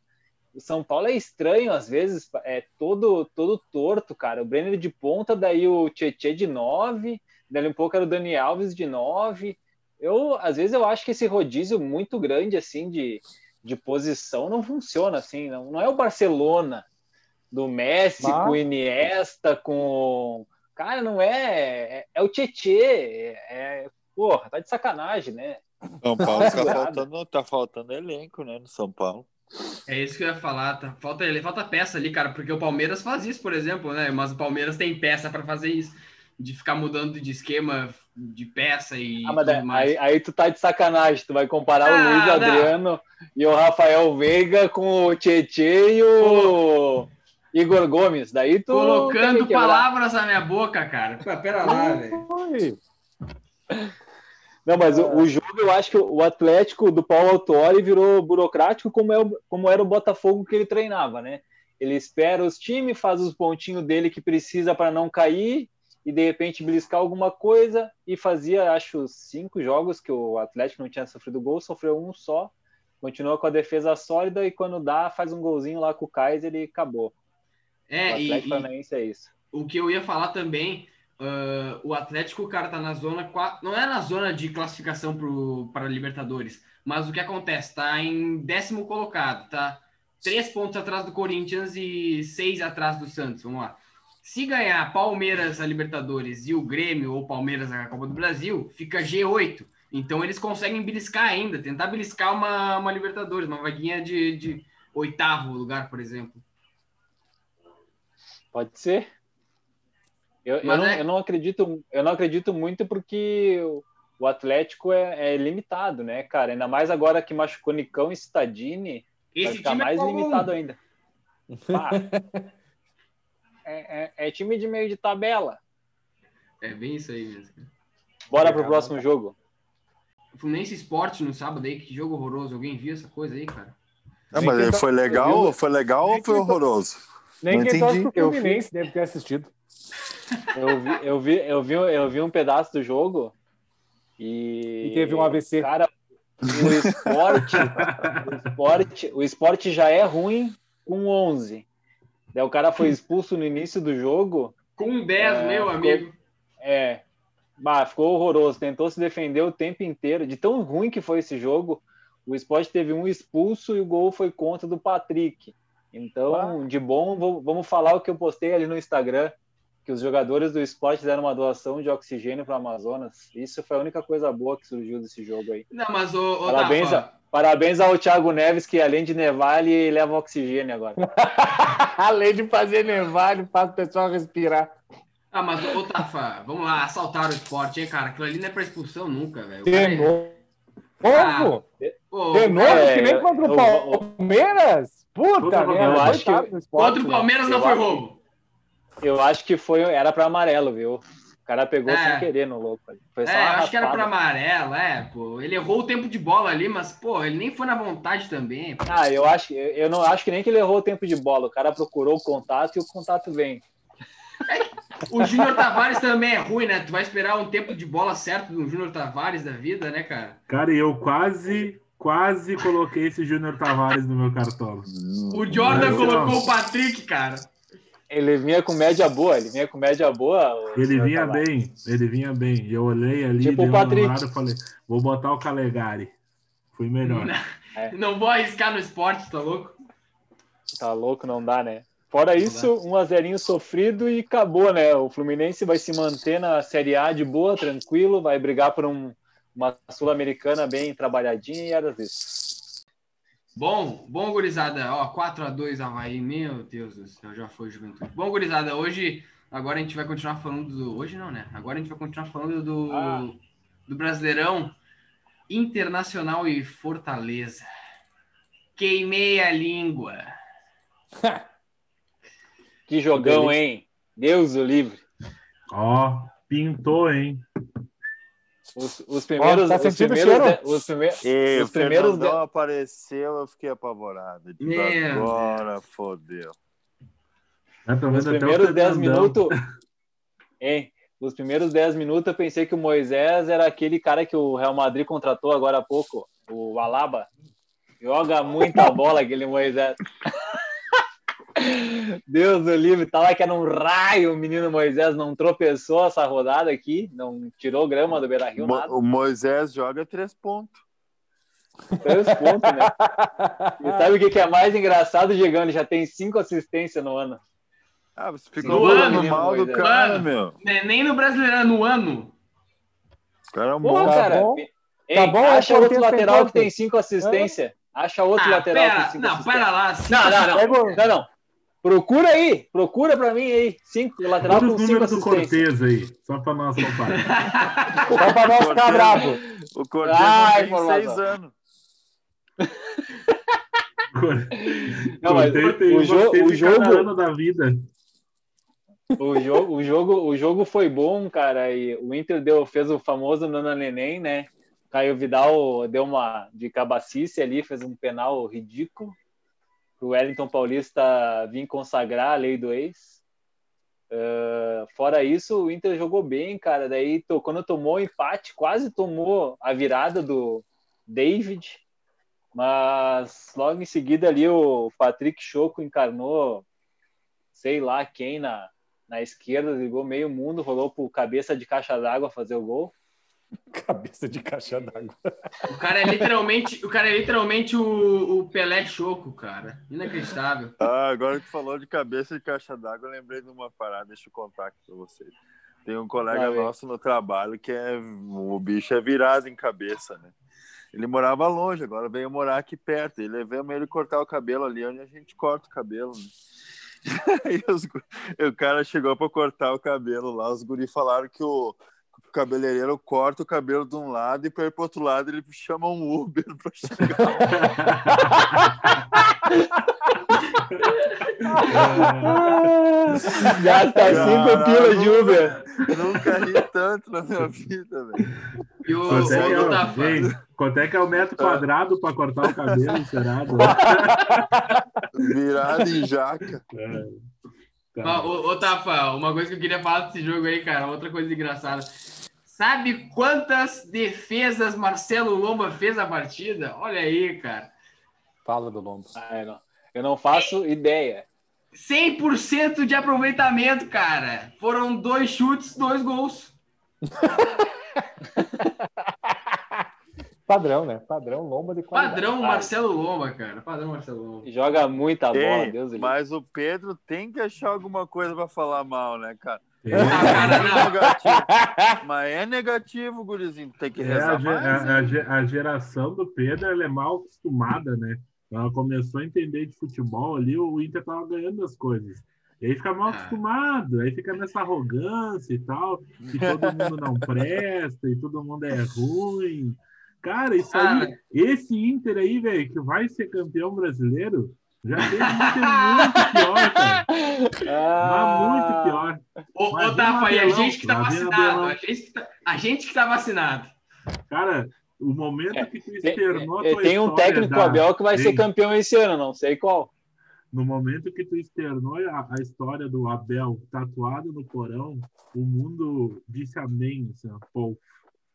O São Paulo é estranho às vezes, é todo todo torto, cara. O Brenner de ponta, daí o Tietê de 9, daí um pouco era o Dani Alves de 9. Eu, às vezes eu acho que esse rodízio muito grande assim de, de posição não funciona assim, não, não é o Barcelona do Messi Mas- com o Iniesta com cara, não é, é, é o Tietê, é, é- porra, tá de sacanagem, né? São Paulo tá faltando, tá faltando elenco, né? No São Paulo. É isso que eu ia falar. Tá? Falta, ele falta peça ali, cara, porque o Palmeiras faz isso, por exemplo, né? Mas o Palmeiras tem peça para fazer isso. De ficar mudando de esquema de peça e Ah, mas mais. aí, aí tu tá de sacanagem, tu vai comparar Ah, o Luiz não. Adriano e o Rafael Veiga com o Tietê e o Igor Gomes. Daí tu Colocando palavras na minha boca, cara. Pô, Pera lá, velho. Não, mas o, o jogo eu acho que o Atlético do Paulo Autori virou burocrático como, é, como era o Botafogo que ele treinava, né? Ele espera os times, faz os pontinhos dele que precisa para não cair e de repente beliscar alguma coisa e fazia, acho, cinco jogos que o Atlético não tinha sofrido gol, sofreu um só, continua com a defesa sólida e quando dá faz um golzinho lá com o Kaiser e acabou. o É, e, Atlético e Paranaense é isso. o que eu ia falar também, ah, o Atlético, cara, tá na zona. Não é na zona de classificação para Libertadores, mas o que acontece? Tá em décimo colocado, tá? Três pontos atrás do Corinthians e seis atrás do Santos. Vamos lá. Se ganhar Palmeiras a Libertadores e o Grêmio ou Palmeiras a Copa do Brasil, fica G8. Então eles conseguem beliscar ainda, tentar beliscar uma, uma Libertadores, uma vaguinha de, de oitavo lugar, por exemplo. Pode ser. Eu, eu, não, é- eu não acredito, eu não acredito muito porque o, o Atlético é, é limitado, né, cara? Ainda mais agora que machucou Nicão e Stadini, vai Esse ficar time mais é limitado ainda. Pá, é, é- é time de meio de tabela. É bem isso aí mesmo. cara. Bora pro próximo cara. jogo. Fluminense Esporte no sábado aí, que jogo horroroso. Alguém viu essa coisa aí, cara? Não, Nem mas tá- foi legal, foi legal ou foi horroroso? Nem Não quem torce entendi. pro Eu Fluminense deve ter assistido. Eu vi, eu vi, eu vi, eu vi um pedaço do jogo e, E teve um AVC. Cara, o esporte, o esporte, o esporte já é ruim com 11. Daí o cara foi expulso no início do jogo. Com 10, É, meu ficou- amigo. É, bah, ficou horroroso. Tentou se defender o tempo inteiro. De tão ruim que foi esse jogo, o esporte teve um expulso e o gol foi contra do Patrick. Então, de bom, vou- vamos falar o que eu postei ali no Instagram. que os jogadores do esporte deram uma doação de oxigênio para o Amazonas. Isso foi a única coisa boa que surgiu desse jogo aí. Não, mas o, o Parabéns, Tafa, a- parabéns ao Thiago Neves, que além de nevar, ele leva oxigênio agora. Além de fazer nevar, ele faz o pessoal respirar. Ah, mas ô Tafa, vamos lá, assaltaram o esporte, hein, cara? Aquilo ali não é pra expulsão nunca, velho. De novo? Pô, De novo? é, que nem eu- contra o eu- Palmeiras? Puta merda, eu acho que- esporte, Contra o né? Palmeiras não Eu foi roubo. Eu acho que foi, era para amarelo, viu? O cara pegou É. sem querer no louco. ali. Foi só É, acho que era pra raspada. amarelo, é, pô. Ele errou o tempo de bola ali, mas, pô, ele nem foi na vontade também. pô. Ah, eu acho, eu eu não acho que nem que ele errou o tempo de bola. O cara procurou o contato e o contato vem. O Júnior Tavares também é ruim, né? Tu vai esperar um tempo de bola certo do Júnior Tavares da vida, né, cara? Cara, e eu quase, quase coloquei esse Júnior Tavares no meu cartola. O Jordan Não. colocou o Patrick, cara. Ele vinha com média boa, ele vinha com média boa. Ele vinha Tavares. bem, ele vinha bem. E eu olhei ali, Tipo dei e falei, vou botar o Calegari. Fui melhor. Não vou arriscar no esporte, tá louco? Tá louco, não dá, né? Fora isso, um a zerinho sofrido e acabou, né? O Fluminense vai se manter na Série A de boa, tranquilo, vai brigar por um- uma Sul-Americana bem trabalhadinha e era isso. Bom, bom, gurizada. Ó, 4x2 Havaí, meu Deus do céu, já foi juventude. Bom, gurizada, hoje, agora a gente vai continuar falando do. Hoje não, né? Agora a gente vai continuar falando do, Ah. do Brasileirão Internacional e Fortaleza. Queimei a língua. Que jogão, hein? Deus o livre. Ó, pintou, hein? Os, os primeiros. tá os primeiros, cheiro? os primeiros, E Os primeiros de- apareceu, eu fiquei apavorado. Digo, Meu agora fodeu. Tô os primeiros 10 Fernandão. minutos. Hein? Os primeiros 10 minutos eu pensei que o Moisés era aquele cara que o Real Madrid contratou agora há pouco, o Alaba. Joga muita bola aquele Moisés. Deus do livre, tá lá que era um raio o menino Moisés, não tropeçou essa rodada aqui, não tirou grama do Beira Rio, Mo- nada. o Moisés joga três pontos. Três pontos, né? E sabe o que que é mais engraçado, Diegão? Ele já tem cinco assistências no ano. Ah, você ficou No ano, mal do Moisés. cara, Mano. meu. Nem nem no Brasileirão, no ano. O cara é um Pô, monstro. Tá cara, bom. hein, Tá bom, acha é outro lateral que tem cinco assistências. Acha outro Ah, lateral que pera, tem cinco não, assistências. pera lá. Não, não, não. Não, não. Procura aí. Procura pra mim aí. Cinco, lateral Olha com os números do. Cortez aí, só pra nós comparar. Só pra não ficar bravo. O Cortez Ah, tem seis anos. Não, mas o, uma jo- sede o jogo, ano da vida. o, jogo, o, jogo, o jogo foi bom, cara. E o Inter deu, fez o famoso Nana Neném, né? Caio Vidal deu uma de cabacice ali, fez um penal ridículo. O Wellington Paulista vir consagrar a lei do ex. Ah, fora isso, o Inter jogou bem, cara. Daí, quando tomou o empate, quase tomou a virada do David. Mas logo em seguida ali o Patrick Choco encarnou, sei lá quem na, na esquerda, ligou meio mundo, rolou pro cabeça de caixa d'água fazer o gol. Cabeça de caixa d'água. O cara é literalmente, o cara é literalmente o, o Pelé Choco, cara. Inacreditável. Ah, agora que falou de cabeça de caixa d'água, eu lembrei de uma parada, deixa eu contar aqui pra vocês. Tem um colega Vai nosso no trabalho que é o bicho é virado em cabeça, né? Ele morava longe, agora veio morar aqui perto. E levamos ele cortar o cabelo ali onde a gente corta o cabelo. Né? Aí os o cara chegou para cortar o cabelo lá, os guri falaram que o, o cabeleireiro corta o cabelo de um lado e para ir pro outro lado ele chama um Uber para chegar. Gasta cinco pilas de Uber. Nunca ri tanto na minha vida, velho. E o, Quanto é, que é, o o- Ei, quanto é que é o metro quadrado pra cortar o cabelo, será? Virado em jaca. É. Tá. ô, ô, Tafa, uma coisa que eu queria falar desse jogo aí, cara, outra coisa engraçada. Sabe quantas defesas Marcelo Lomba fez na partida? Olha aí, cara. Fala do Lombo. Ah, eu, não, eu não faço ideia. 100% de aproveitamento, cara. Foram dois chutes, dois gols. Padrão, né? Padrão Lomba de qualidade. Padrão. Marcelo Lomba, cara. Padrão Marcelo Lomba. Joga muita bola, Ei, Deus do livre. mas o Pedro tem que achar alguma coisa para falar mal, né, cara? Ah, não. negativo. Mas é negativo, gurizinho. Tem que É, rezar a, ge- mais. a- a a geração do Pedro ela é mal acostumada, né? Ela começou a entender de futebol ali, o Inter tava ganhando as coisas. E aí fica mal Ah. acostumado, aí fica nessa arrogância e tal, que todo mundo não presta e todo mundo é ruim. Cara, isso aí, esse Inter aí, velho, que vai ser campeão brasileiro, já teve Inter muito pior, cara. Mas muito pior. Ô, Mas ô Tafa, e a gente que tá vacinado, a gente que tá, a gente que tá vacinado. Cara, o momento que tu Tem, externou a é, tua tem um técnico da- Abel que vai ser Ei, campeão esse ano, não sei qual. No momento que tu externou a, a história do Abel tatuado no porão, o mundo disse amém, assim, pô.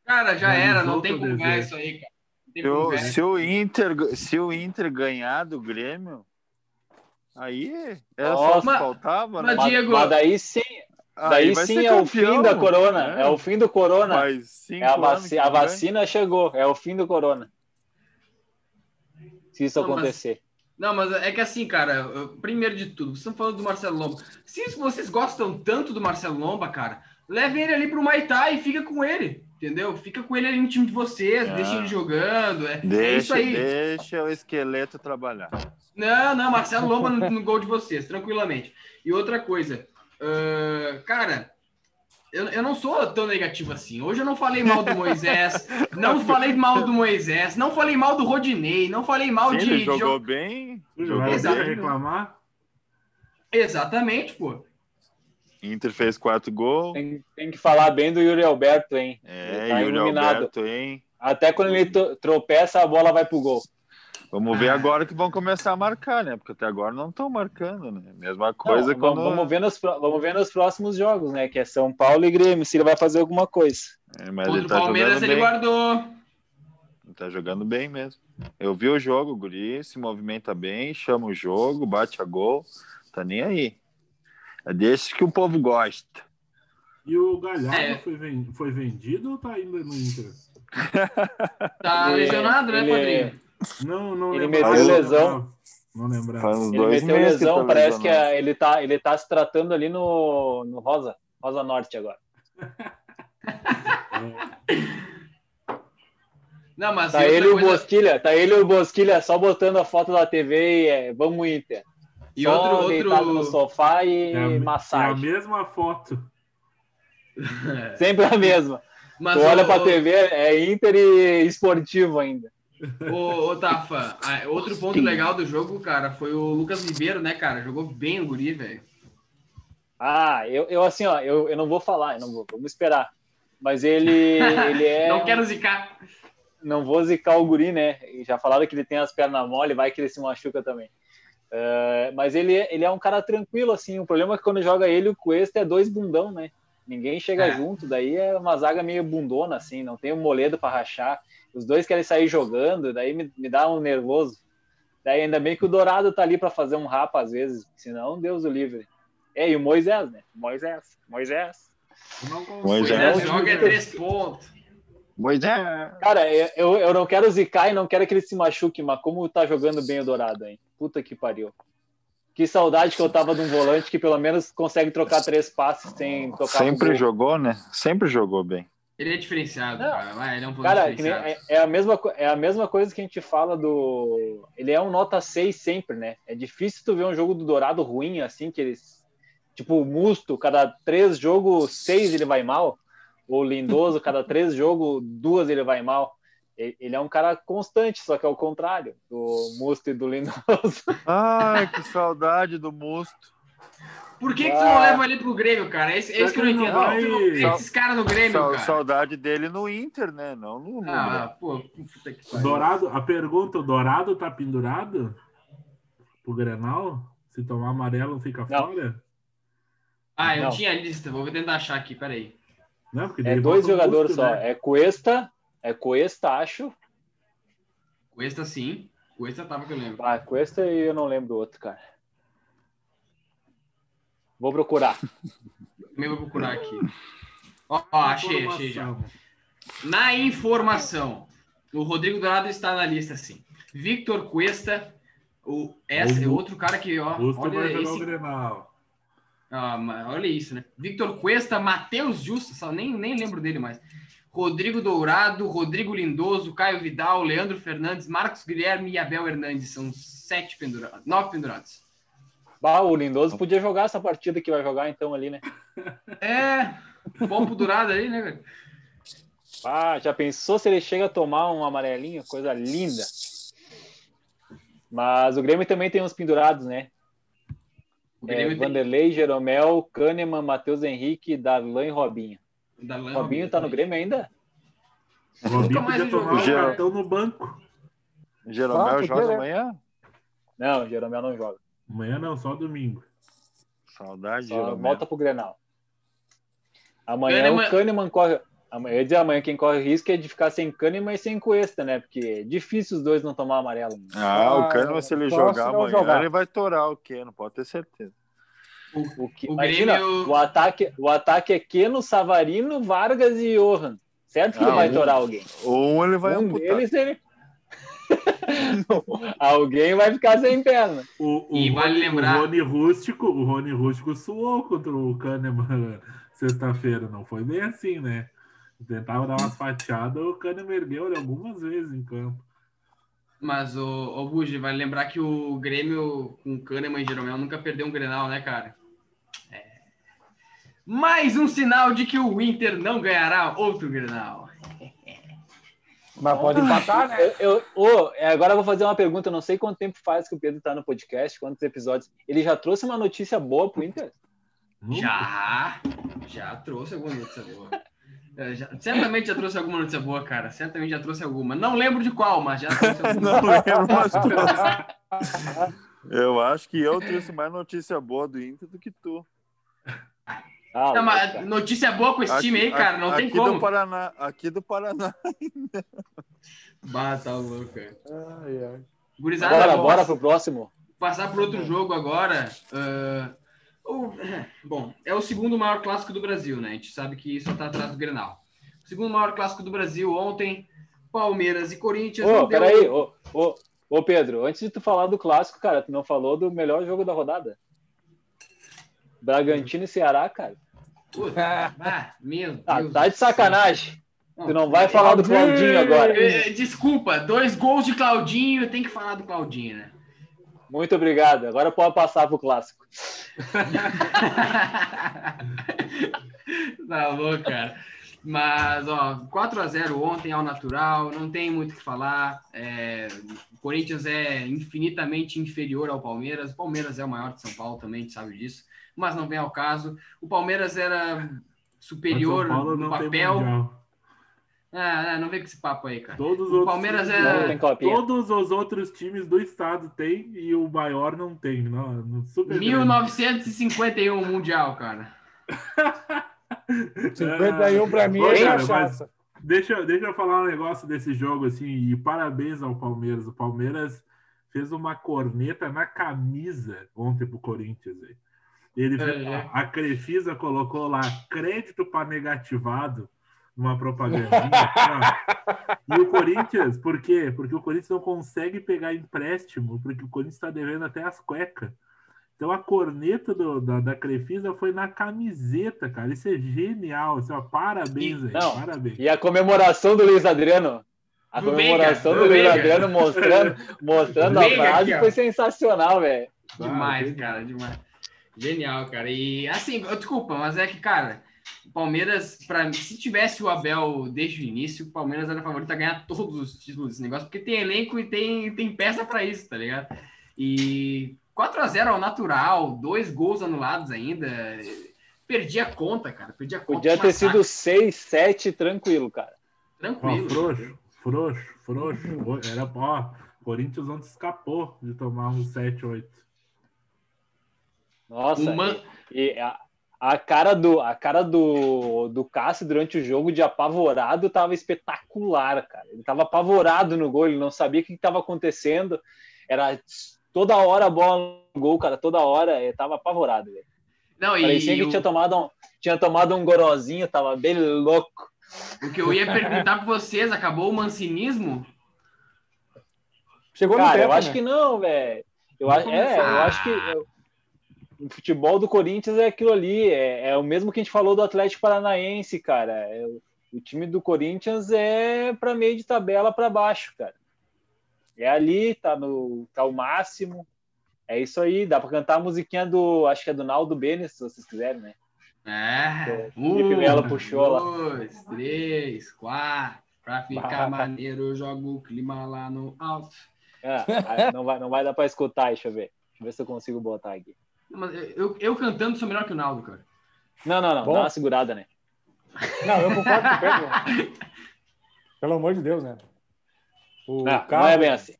Cara, já Realizou era, não tem isso aí, cara. Tem o, se, o Inter, se o Inter ganhar do Grêmio, aí era só o que Mas- faltava, mas né? Mas, Diego- mas daí sim, Aí daí sim é o fim da corona. né? É o fim do corona. É a, vaci que a vacina chegou, é o fim do corona. Se isso Não, mas- acontecer. Não, mas é que assim, cara, eu- primeiro de tudo, vocês estão falando do Marcelo Lomba. Se vocês gostam tanto do Marcelo Lomba, cara, levem ele ali pro Maitai e fica com ele, entendeu? Fica com ele ali no time de vocês, Ah. deixem ele jogando. É, é isso Deixa, aí. deixa o esqueleto trabalhar. Não, não, Marcelo Lomba no, no gol de vocês, tranquilamente. E outra coisa, ah, cara, eu, eu não sou tão negativo assim. Hoje eu não falei mal do Moisés, não falei mal do Moisés, não falei mal do Rodinei, não falei mal Sim, de. ele de jogou jo- bem. Jogou vir bem. reclamar? Exatamente, pô. Inter fez quatro gols. Tem, tem que falar bem do Yuri Alberto, hein? É, Ele tá Yuri iluminado. Alberto, hein? Até quando ele tropeça, a bola vai pro gol. Vamos ver agora que vão começar a marcar, né? Porque até agora não estão marcando, né? Mesma coisa Não, quando. vamos, ver nos, vamos ver nos próximos jogos, né? Que é São Paulo e Grêmio, se ele vai fazer alguma coisa. É, mas Contra ele o tá Palmeiras jogando ele bem. guardou. Ele tá jogando bem mesmo. Eu vi o jogo, o Guri se movimenta bem, chama o jogo, bate a gol. Tá nem aí. É desse que o povo gosta. E o Galhardo É. foi, ven- foi vendido ou tá ainda no Inter? Tá Ele- lesionado, né, ele- Padrinho? Não, não Ele lembrava. meteu lesão. Não lembrava. Uns Ele dois meteu meses que lesão, tá parece que lesionado. é- ele, tá, ele tá se tratando ali no, no Rosa, Rosa Norte agora. Não, mas Tá ele e o Bosquilha, tá ele o Bosquilha só botando a foto da TV e é, vamos Inter. E só outro, deitado no outro... sofá e É a, é a massagem. mesma foto. Sempre a mesma. Mas tu olha o- pra TV, é Inter e esportivo ainda. Ô, ô, Tafa, outro ponto legal do jogo, cara, foi o Lucas Ribeiro, né, cara? Jogou bem o guri, velho. Ah, eu, eu assim, ó, eu, eu não vou falar, eu não vou, vamos esperar. Mas ele, ele é. Não quero zicar. não vou zicar o guri, né? E Já falaram que ele tem as pernas mole, vai que ele se machuca também. É, mas ele, ele é um cara tranquilo, assim. O problema é que quando joga ele o Cuesta é dois bundão, né? Ninguém chega É. junto, daí é uma zaga meio bundona, assim, não tem um moledo para rachar. Os dois querem sair jogando, daí me, me dá um nervoso. Daí ainda bem que o Dourado tá ali para fazer um rapa às vezes, senão Deus o livre. É, e o Moisés, né? Moisés, Moisés. Eu não não, joga é três pontos. Pois é. Cara, eu, eu não quero zicar e não quero que ele se machuque, mas como tá jogando bem o Dourado, hein? Puta que pariu. Que saudade que eu tava de um volante que pelo menos consegue trocar três passes sem tocar Sempre jogou, né? Sempre jogou bem. Ele é diferenciado, Não. cara. Ele é um Cara, diferenciado. é, é a mesma, é a mesma coisa que a gente fala do. Ele é um nota 6 sempre, né? É difícil tu ver um jogo do Dourado ruim, assim, que eles. Tipo, o Musto, cada três jogos, seis ele vai mal. Ou o Lindoso, cada três jogos, duas ele vai mal. Ele é um cara constante, só que é o contrário do Musto e do Lindoso. Ai, que saudade do Musto. Por que, que tu Ah. não leva ele pro Grêmio, cara? É isso, é isso que eu não entendo. não Esses caras no Grêmio, Sa- cara. Saudade dele no Inter, né? Não no. no Ah, pô, puta que O pariu. Dourado, a pergunta, o Dourado tá pendurado pro Grenal? Se tomar amarelo fica Não. fora? Ah, eu Não. tinha a lista, vou tentar achar aqui, peraí. Não, porque É dois jogadores Musto, só. né? É Cuesta, é Cuesta, acho. Cuesta sim. Cuesta tava que eu lembro. Ah, Cuesta e eu não lembro do outro, cara. Vou procurar. Também vou procurar aqui. Ó, ó, achei, achei já. Na informação, o Rodrigo Dourado está na lista, sim. Victor Cuesta, o, essa, é O- outro cara que, ó, olha esse. Ah, mas olha isso, né? Victor Cuesta, Matheus Justo, só nem, nem lembro dele mais. Rodrigo Dourado, Rodrigo Lindoso, Caio Vidal, Leandro Fernandes, Marcos Guilherme e Abel Hernandes. São sete pendurados, nove pendurados. Bah, o Lindoso podia jogar essa partida que vai jogar então ali, né? É, bom pro Dourado aí, né, velho? Ah, já pensou se ele chega a tomar um amarelinho? Coisa linda. Mas o Grêmio também tem uns pendurados, né? O É, Grêmio tem- Vanderlei, Jeromel, Kahneman, Matheus Henrique, Darlan e Robinho. Robinho tá no Grêmio ainda? O Robinho podia tomar né? cartão no banco. Jeromel Ah, joga amanhã? Não, Jeromel não joga. Amanhã não, só domingo. Saudade, Só Jeromel. volta pro Grenal. Amanhã Kahneman- o Kahneman corre. Amanhã, eu ia dizer, amanhã quem corre o risco é de ficar sem Kahneman e sem Cuesta, né? Porque é difícil os dois não tomar amarelo. Ah, Ah, o Kahneman, se ele jogar amanhã, jogar. ele vai torar o Keno, pode ter certeza. O, que, O imagina, Grêmio- o, ataque, o ataque é Keno, Savarino, Vargas e Johan. Certo que Ah, vai um- torar alguém. Ou ele vai um amputar. deles ele. alguém vai ficar sem perna. O, o E vale Rony- lembrar- O Rony Rústico, o Rony Rústico suou contra o Kahneman sexta-feira. Não foi bem assim, né? Tentava dar umas fatiadas, o Kahneman ergueu ele algumas vezes em campo. Mas o, o Bugi, vai lembrar que o Grêmio com Kahneman e Jeromel nunca perdeu um Grenal, né, cara? É. Mais um sinal de que o Inter não ganhará outro Grenal. Mas pode empatar, né? Eu, eu- é, agora eu vou fazer uma pergunta. Eu não sei quanto tempo faz que o Pedro tá no podcast, quantos episódios. Ele já trouxe uma notícia boa pro Inter? Nunca. Já, já trouxe alguma notícia boa. É, já- certamente já trouxe alguma notícia boa, cara. Certamente já trouxe alguma. Não lembro de qual, mas já trouxe alguma. Não lembro, mas trouxe. Eu acho que eu trouxe mais notícia boa do Inter do que tu. Ah, Não, mas notícia boa com esse Aqui- time aí, cara. Não tem aqui como. Do Paraná, aqui do Paraná. Bah, tá louco, cara. Ai, ai. Gurizada, Bora, vamos bora pro próximo. passar para outro jogo agora. O- bom, é o segundo maior clássico do Brasil, né? A gente sabe que isso tá atrás do Grenal. O segundo maior clássico do Brasil ontem, Palmeiras e Corinthians. Ô, deu- peraí, ô, ô, ô Pedro, antes de tu falar do clássico, cara, tu não falou do melhor jogo da rodada? Bragantino e Ceará, cara. Puta, ah, meu Deus. Ah, tá de sacanagem. Tu não vai falar do Claudinho agora. Eh, Desculpa, dois gols de Claudinho, tem que falar do Claudinho, né? Muito obrigado. Agora pode passar pro clássico. tá louco, cara. Mas, ó, 4x0 ontem ao natural, não tem muito o que falar. É, o Corinthians é infinitamente inferior ao Palmeiras. O Palmeiras é o maior de São Paulo também, a gente sabe disso. Mas não vem ao caso. O Palmeiras era superior no tem papel. Ah, não vem com esse papo aí, cara. Todos os O outros Palmeiras times- é- tem. Todos os outros times do estado têm e o maior não tem. Não, super 1951 Mundial, cara. 51 pra mim é cachaça. Deixa, deixa eu falar um negócio desse jogo, assim, e parabéns ao Palmeiras. O Palmeiras fez uma corneta na camisa ontem pro Corinthians. aí. Ele É, é. a Crefisa colocou lá crédito para negativado numa propagandinha. ó. e o Corinthians, por quê? Porque o Corinthians não consegue pegar empréstimo, porque o Corinthians está devendo até as cuecas. Então a corneta do- da, da Crefisa foi na camiseta, cara. Isso é genial. Isso, ó, parabéns aí. Não, Parabéns. E a comemoração do Luiz Adriano? A Do comemoração Veiga, do do Luiz. Adriano mostrando, mostrando a frase foi sensacional, velho. Demais, Ah, cara, demais. Genial, cara. E assim, eu- desculpa, mas é que, cara, o Palmeiras, pra, se tivesse o Abel desde o início, o Palmeiras era favorito a ganhar todos os títulos desse negócio, porque tem elenco e tem, tem peça pra isso, tá ligado? E 4x0 ao natural, dois gols anulados ainda. Perdi a conta, cara. Perdi a conta. Podia ter sido 6, 7 tranquilo, cara. Ó, tranquilo. frouxo, frouxo, frouxo. Era, ó, Corinthians ontem escapou de tomar um 7, 8. Nossa, Uma- e a, a cara do a cara do, do Cássio durante o jogo de apavorado tava espetacular, cara. Ele tava apavorado no gol, ele não sabia o que estava acontecendo. Era toda hora a bola no gol, cara, toda hora, ele tava apavorado. velho. Não, e Parecia que o- tinha tomado um, tinha tomado um gorozinho, tava bem louco. o que eu ia perguntar pra vocês, acabou o mancinismo? Chegou no Cara, tempo, eu acho né? que não, velho. Eu, acho- é, eu acho que eu, o futebol do Corinthians é aquilo ali, é, é o mesmo que a gente falou do Atlético Paranaense, cara. É, o, o time do Corinthians é para meio de tabela para baixo, cara. É ali, tá no tá o máximo. É isso aí, dá para cantar a musiquinha do, acho que é do Naldo Benes, se vocês quiserem, né? É. O Felipe Melo puxou lá. dois, três, quatro. Pra ficar maneiro, eu jogo o clima lá no alto. Ah, não vai, não vai dar para escutar, deixa eu ver. Deixa eu ver se eu consigo botar aqui. Mas eu, eu cantando sou melhor que o Naldo, cara. Não, não, não, Bom. dá uma segurada, né? Não, eu concordo com o Pedro. Pelo amor de Deus, né? O, Não, carro, não é bem assim.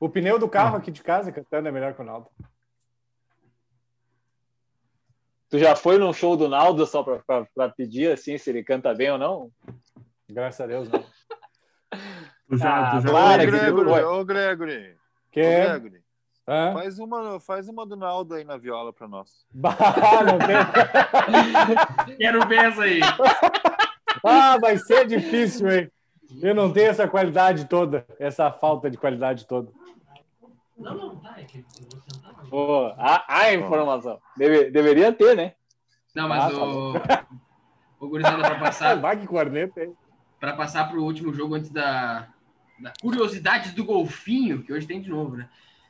o pneu do carro aqui de casa cantando é melhor que o Naldo. Tu já foi num show do Naldo só pra pedir assim se ele canta bem ou não? Graças a Deus, não. Tu já, Ah, tu já claro Ô, que Gregory, foi. ô, Gregory. Que Ô, é? Gregory. Hã? Faz uma, faz uma do Naldo aí na viola pra nós. Bah, não tem... Quero ver essa aí. ah, vai ser difícil, hein? Eu não tenho essa qualidade toda, essa falta de qualidade toda. Pô, a, a informação. Deve- deveria ter, né? Não, mas Ah, tá o. O Gurizada, pra Ah, passar, vai que corneta, hein? pra passar pro último jogo antes da, da curiosidade do golfinho, que hoje tem de novo, né?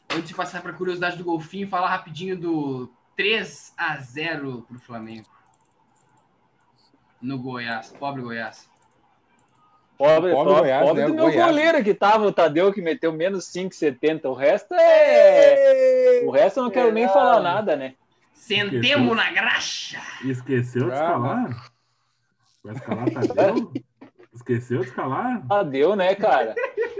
Antes de passar pra curiosidade do golfinho, falar rapidinho do 3 a 0 pro Flamengo. No Goiás, pobre Goiás. Pobre, Pobre pobre, Goiás, pobre né? do meu Goiás. goleiro que tava, o Tadeu, que meteu menos 5,70. O resto é. O resto eu não quero nem falar nada, né? Sentemos na graxa! Esqueceu de Ah, escalar? Vai escalar Tadeu? Esqueceu de escalar? Tadeu, né, cara?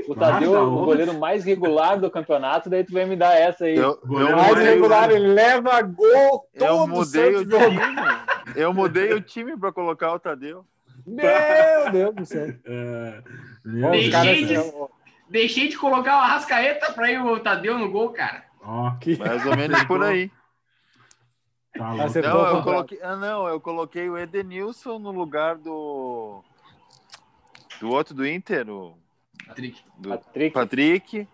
O Tadeu, o goleiro mais regular do campeonato, daí tu vai me dar essa aí. Eu, Goleiro eu Mais regular, o- ele leva gol eu todo mudei o time. Eu mudei o time pra colocar o Tadeu. Meu Deus do céu. É, Bom, meu Deixei de- são- Deixei de colocar o Arrascaeta pra ir o Tadeu no gol, cara. Ó, que- Mais ou menos por aí. tá. Não, eu coloquei, ah, não, eu coloquei o Edenilson no lugar do do outro do Inter, o, Patrick. do Patrick. Patrick,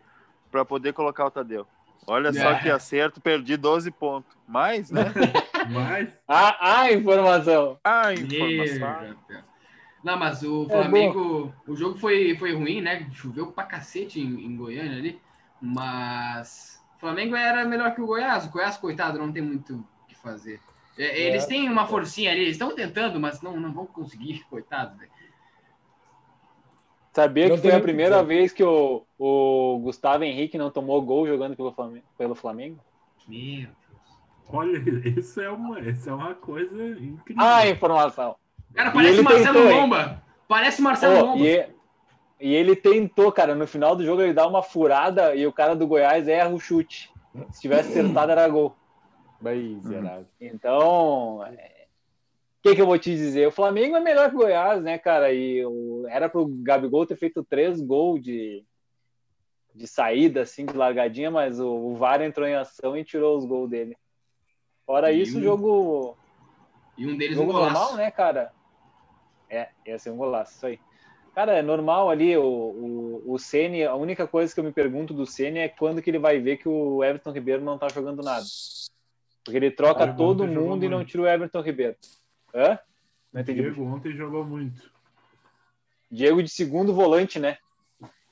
para poder colocar o Tadeu. Olha só É. que acerto, perdi 12 pontos. Mais, né? Mas, Ah, ah, informação. Ah, informação. Deus. Não, mas o É Flamengo, o jogo foi, foi ruim, né? Choveu pra cacete em, em Goiânia ali, mas o Flamengo era melhor que o Goiás. O Goiás, coitado, não tem muito o que fazer. É, Eles têm uma forcinha ali, eles estão tentando, mas não, não vão conseguir, coitado. velho. Sabia Não que foi a primeira vez que o, o Gustavo Henrique não tomou gol jogando pelo Flamengo? Pelo Flamengo? Meu Deus. olha, isso é uma, isso é uma coisa incrível. Ah, informação. Cara, parece o Marcelo tentou? Lomba. Parece o Marcelo Pô, Lomba. e, e ele tentou, cara. No final do jogo ele dá uma furada e o cara do Goiás erra o chute. Se tivesse acertado, era gol. Miserável. Então, é, o que, que eu vou te dizer? O Flamengo é melhor que o Goiás, né, cara? E o- era pro Gabigol ter feito três gols de, de saída, assim, de largadinha, mas o, o VAR entrou em ação e tirou os gols dele. Fora E isso, um- jogo, E um deles um jogo golaço. normal, né, cara? É, ia ser um golaço, isso aí. Cara, é normal ali, o, o, o Ceni, a única coisa que eu me pergunto do Ceni é quando que ele vai ver que o Everton Ribeiro não tá jogando nada. Porque ele troca Diego todo mundo e não tira o Everton Ribeiro. Hã? Não entendi. Diego ontem jogou muito. Diego de segundo volante, né?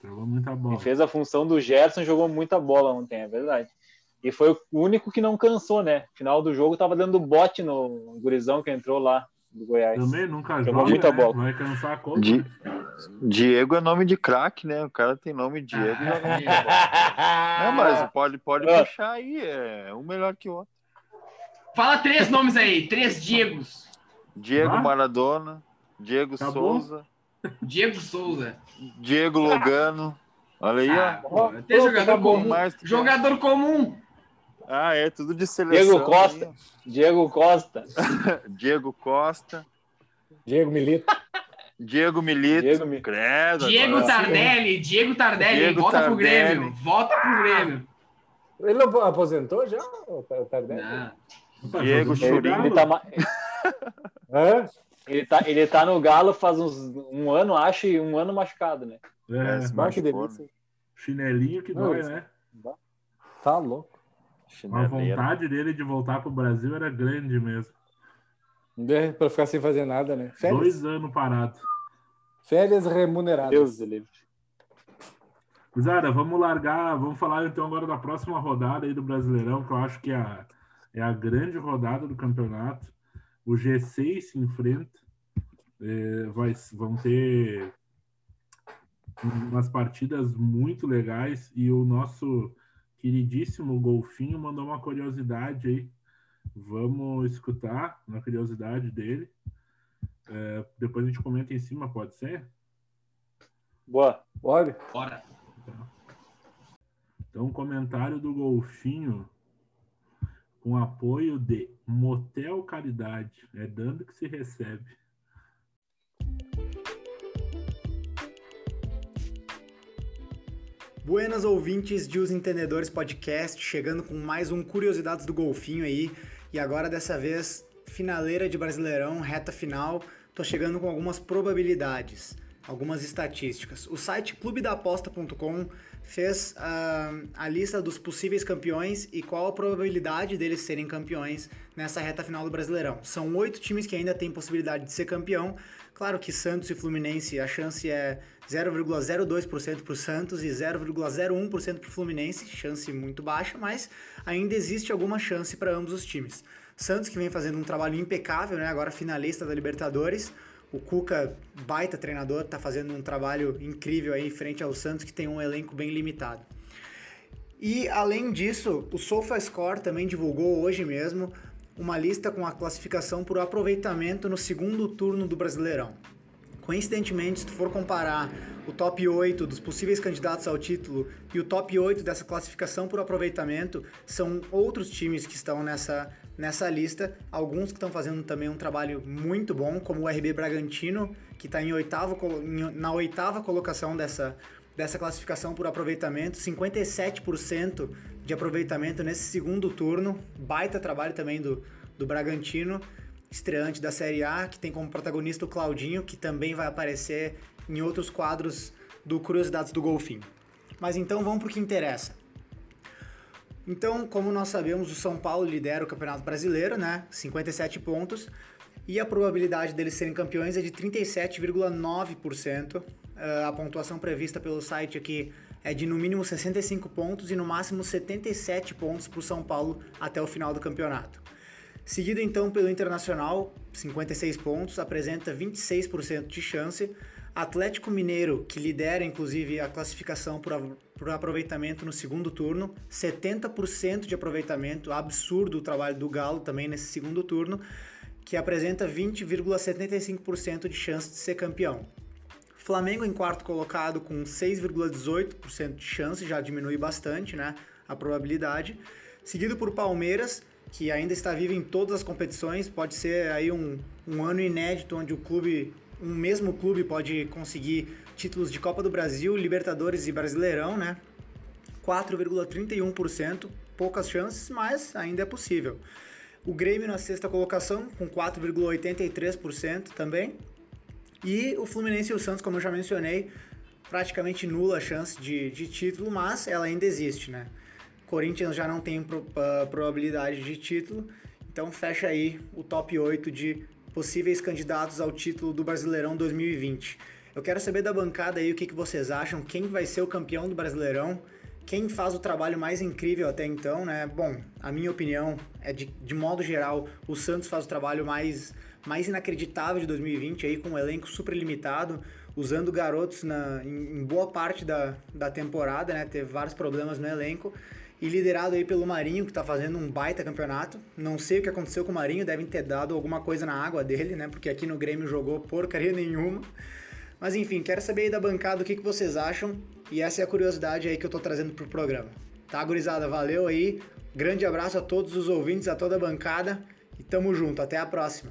Jogou muita Ele bola. fez a função do Gerson, jogou muita bola ontem, é verdade. E foi o único que não cansou, né? Final do jogo tava dando bote no gurizão que entrou lá do Goiás. Também nunca Jogou joga, muita né? bola. Vai cansar a conta. Di- Diego é nome de craque, né? O cara tem nome Diego. bola. Não, mas pode, pode Ah. puxar aí, é um melhor que o outro. Fala três nomes aí, três Diegos. Diego Ah. Maradona, Diego Acabou? Souza, Diego Souza. Diego Lugano. Olha aí, Ah, ó. tem jogador comum. Mais Jogador comum. Ah, é tudo de seleção. Diego Costa. aí, Diego Costa. Diego Costa, Diego Milito. Diego Milito. Diego Credo. Diego Tardelli. Diego Tardelli. Diego Volta pro Tardelli. Grêmio. Volta pro Grêmio. Ele não aposentou já? Tardelli? Não. Tá Diego jogando Ele, tá, Hã? ele, tá, ele tá no Galo faz uns um ano, acho, e um ano machucado, né? É, se Bah, que machucou, delícia. chinelinho que dói, né? Tá louco. A vontade dele de voltar pro Brasil era grande mesmo. É, Pra ficar sem fazer nada, né? Férias, Dois anos parado. férias remuneradas. Deus do livre. Zara, vamos largar, vamos falar então agora da próxima rodada aí do Brasileirão, que eu acho que é a, é a grande rodada do campeonato. O G6 se enfrenta, é, vai, vão ter umas partidas muito legais e o nosso queridíssimo Golfinho mandou uma curiosidade aí. Vamos escutar uma curiosidade dele. É, depois a gente comenta em cima, pode ser? Boa. Olha, Bora. Então, um comentário do Golfinho com apoio de Motel Caridade. É dando que se recebe. Buenas ouvintes de Os Entendedores Podcast, chegando com mais um Curiosidades do Golfinho aí. E agora dessa vez, finaleira de Brasileirão, reta final, tô chegando com algumas probabilidades, algumas estatísticas. O site clubedaaposta.com fez ah, a lista dos possíveis campeões e qual a probabilidade deles serem campeões nessa reta final do Brasileirão. São oito times que ainda têm possibilidade de ser campeão. Claro que Santos e Fluminense, a chance é 0,02% para o Santos e 0,01% para o Fluminense, chance muito baixa, mas ainda existe alguma chance para ambos os times. Santos que vem fazendo um trabalho impecável, né? agora finalista da Libertadores. O Cuca, baita treinador, está fazendo um trabalho incrível aí frente ao Santos, que tem um elenco bem limitado. E além disso, o SofaScore também divulgou hoje mesmo uma lista com a classificação por aproveitamento no segundo turno do Brasileirão. Coincidentemente, se tu for comparar o top 8 dos possíveis candidatos ao título e o top 8 dessa classificação por aproveitamento, são outros times que estão nessa, nessa lista, alguns que estão fazendo também um trabalho muito bom, como o RB Bragantino, que está em na oitava colocação dessa, dessa classificação por aproveitamento, 57% de aproveitamento nesse segundo turno, baita trabalho também do, do Bragantino, estreante da Série A, que tem como protagonista o Claudinho, que também vai aparecer em outros quadros do Curiosidades do Golfinho. Mas então vamos para o que interessa. Então, como nós sabemos, o São Paulo lidera o Campeonato Brasileiro, né? 57 pontos. E a probabilidade deles serem campeões é de 37,9%. Eh, A pontuação prevista pelo site aqui é de no mínimo 65 pontos e no máximo 77 pontos para o São Paulo até o final do campeonato. Seguido então pelo Internacional, 56 pontos, apresenta 26% de chance. Atlético Mineiro, que lidera inclusive a classificação por, por aproveitamento no segundo turno, 70% de aproveitamento, absurdo o trabalho do Galo também nesse segundo turno, que apresenta 20,75% de chance de ser campeão. Flamengo em quarto colocado com 6,18% de chance, já diminui bastante, né, a probabilidade. Seguido por Palmeiras, que ainda está vivo em todas as competições, pode ser aí um, um ano inédito onde o clube, um mesmo clube pode conseguir títulos de Copa do Brasil, Libertadores e Brasileirão, né? 4,31%, poucas chances, mas ainda é possível. O Grêmio na sexta colocação, com 4,83% também. E o Fluminense e o Santos, como eu já mencionei, praticamente nula chance de, de título, mas ela ainda existe, né? Corinthians já não tem pro- ah, probabilidade de título, então fecha aí o top 8 de possíveis candidatos ao título do Brasileirão 2020. Eu quero saber da bancada aí o que, que vocês acham, quem vai ser o campeão do Brasileirão, quem faz o trabalho mais incrível até então, né? Bom, a minha opinião é de, de modo geral, o Santos faz o trabalho mais, mais inacreditável de 2020 aí, com um elenco super limitado, usando garotos na, em, em boa parte da, da temporada, né? Teve vários problemas no elenco. E liderado aí pelo Marinho, que tá fazendo um baita campeonato. Não sei o que aconteceu com o Marinho, devem ter dado alguma coisa na água dele, né? Porque aqui no Grêmio jogou porcaria nenhuma. Mas enfim, quero saber aí da bancada o que, que vocês acham. E essa é a curiosidade aí que eu tô trazendo pro programa. Tá, gurizada? Valeu aí. Grande abraço a todos os ouvintes, a toda a bancada. E tamo junto. Até a próxima.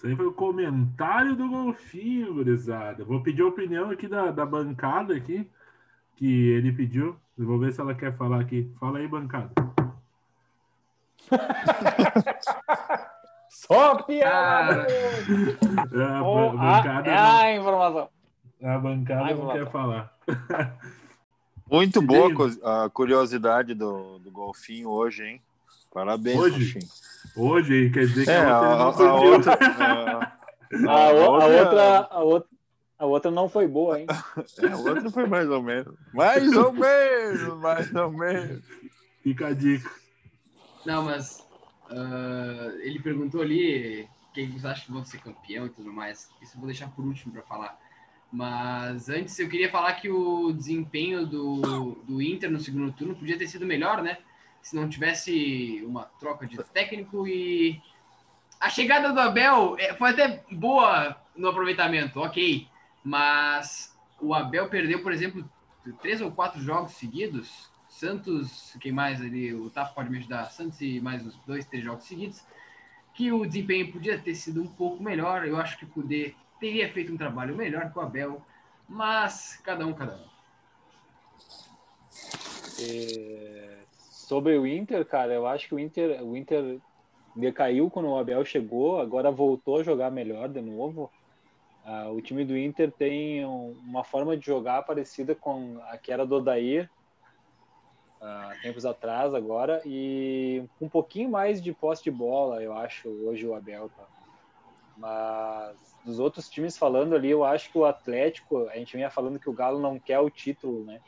Isso aí foi o comentário do Golfinho, gurizada. Vou pedir a opinião aqui da, da bancada aqui, que ele pediu. Vou ver se ela quer falar aqui. Fala aí, bancada. Só piada! A, Oh, ba- a, bancada, é a informação. não, a bancada Ai, não vou lá. quer falar. Muito boa a curiosidade do, do golfinho hoje, hein? Parabéns, Hoje? golfinho. Hoje, quer dizer que É, a, a- a outra, a, A, o- a outra- outra, a, outra, a outra não foi boa, hein? é, a outra foi mais ou menos. Mais ou menos, mais ou menos. Fica a dica. Não, mas ah, ele perguntou ali quem vocês acham que vão ser campeão e tudo mais. Isso eu vou deixar por último para falar. Mas antes eu queria falar que o desempenho do, do Inter no segundo turno podia ter sido melhor, né? Se não tivesse uma troca de técnico e a chegada do Abel eh, foi até boa no aproveitamento, ok. Mas o Abel perdeu, por exemplo, três ou quatro jogos seguidos. Santos, quem mais ali? O Tafa pode me ajudar. Santos e mais uns dois, três jogos seguidos. Que o desempenho podia ter sido um pouco melhor. Eu acho que o Kudê teria feito um trabalho melhor que o Abel. Mas cada um, cada um. É, sobre o Inter, cara, eu acho que o Inter, o Inter decaiu quando o Abel chegou, agora voltou a jogar melhor de novo. Ah, o time do Inter tem um- uma forma de jogar parecida com a que era do Odair, ah, tempos atrás agora, e um pouquinho mais de posse de bola, eu acho, hoje o Abel. Tá? Mas dos outros times falando ali, eu acho que o Atlético, a gente vinha falando que o Galo não quer o título, né?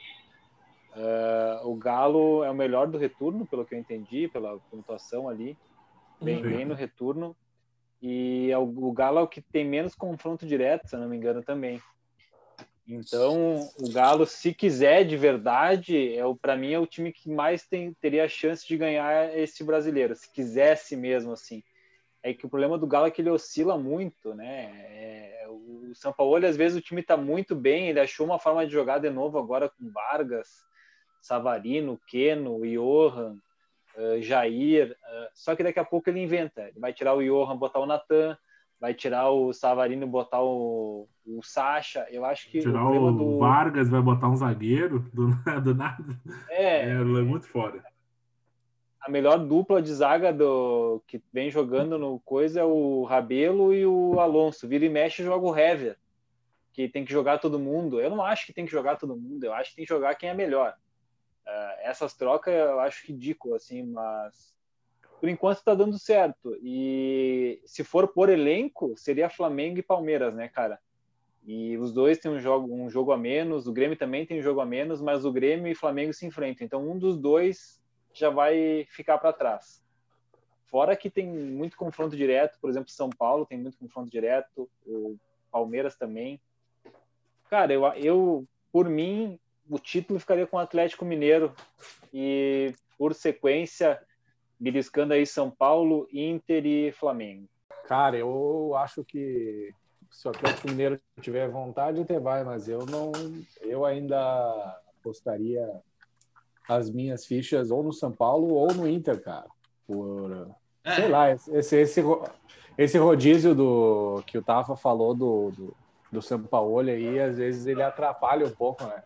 Ah, o Galo é o melhor do retorno, pelo que eu entendi, pela pontuação ali, bem, bem no retorno. E é o, o Galo é o que tem menos confronto direto, se eu não me engano, também. Então, o Galo, se quiser de verdade, é o para mim é o time que mais tem, teria a chance de ganhar esse brasileiro, se quisesse mesmo assim. É que o problema do Galo é que ele oscila muito, né? É, o São Paulo, às vezes, o time está muito bem, ele achou uma forma de jogar de novo agora com Vargas, Savarino, Keno, Johan, eh, Jair. eh, só que daqui a pouco ele inventa. Ele vai tirar o Johan, botar o Natan, vai tirar o Savarino e botar o, o Sacha. Eu acho que Tirar o o do. Vargas, vai botar um zagueiro do, do nada. É, É, é muito fora. a melhor dupla de zaga do que vem jogando no coisa é o Rabelo e o Alonso. Vira e mexe joga o Hever, que tem que jogar todo mundo. Eu não acho que tem que jogar todo mundo, eu acho que tem que jogar quem é melhor. Ah, essas trocas eu acho ridículo, assim, mas por enquanto está dando certo. E se for por elenco, seria Flamengo e Palmeiras, né, cara? E os dois têm um jogo, um jogo a menos, o Grêmio também tem um jogo a menos, mas o Grêmio e Flamengo se enfrentam. Então um dos dois já vai ficar para trás. Fora que tem muito confronto direto, por exemplo, São Paulo tem muito confronto direto, o Palmeiras também. Cara, eu, eu por mim, o título ficaria com o Atlético Mineiro e por sequência, beliscando aí São Paulo, Inter e Flamengo. Cara, eu acho que se o Atlético Mineiro tiver vontade, até vai, mas eu não. Eu ainda apostaria as minhas fichas ou no São Paulo ou no Inter, cara. Por, É. sei lá, esse, esse, esse rodízio do que o Tafa falou do, do, do São Paulo aí, às vezes ele atrapalha um pouco, né?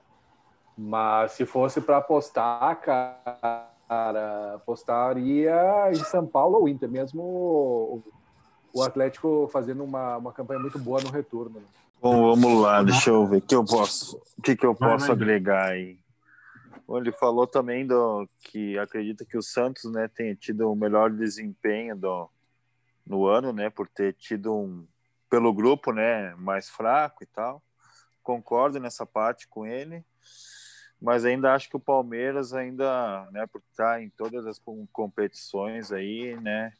Mas se fosse para apostar, cara, apostaria em São Paulo ou Inter, mesmo o, o Atlético fazendo uma, uma campanha muito boa no retorno. né? Bom, vamos lá, deixa eu ver o que eu posso, o que, que eu posso agregar aí. Bom, ele falou também do que acredita que o Santos, né, tenha tido o melhor desempenho do, no ano, né, por ter tido um pelo grupo, né, mais fraco e tal. Concordo nessa parte com ele, mas ainda acho que o Palmeiras ainda, né, por estar em todas as com- competições aí, né,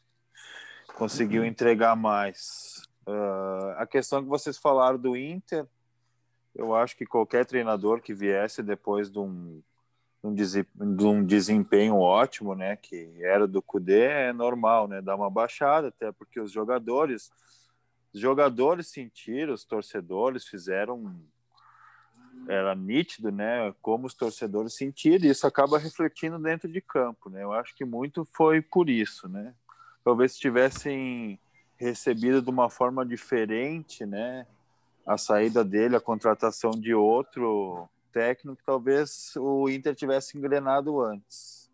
conseguiu entregar mais. Ah, a questão que vocês falaram do Inter, eu acho que qualquer treinador que viesse depois de um, de um desempenho ótimo, né, que era do Cudê, é normal, né, dar uma baixada, até porque os jogadores, os jogadores sentiram, os torcedores fizeram, era nítido, né, como os torcedores sentiram, e isso acaba refletindo dentro de campo, né, eu acho que muito foi por isso, né, talvez se tivessem recebido de uma forma diferente, né, a saída dele, a contratação de outro técnico, talvez o Inter tivesse engrenado antes.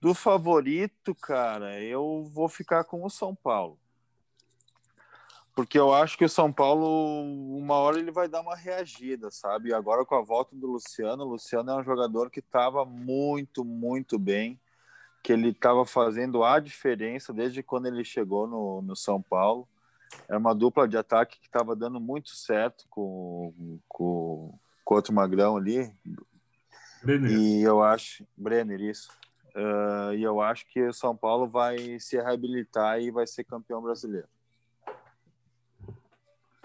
Do favorito, cara, eu vou ficar com o São Paulo. Porque eu acho que o São Paulo, uma hora ele vai dar uma reagida, sabe? Agora com a volta do Luciano, o Luciano é um jogador que estava muito, muito bem, que ele estava fazendo a diferença desde quando ele chegou no, no São Paulo. É uma dupla de ataque que estava dando muito certo com, com, com outro magrão ali. Brenner. E eu acho. Brenner, isso. Uh, e eu acho que o São Paulo vai se reabilitar e vai ser campeão brasileiro.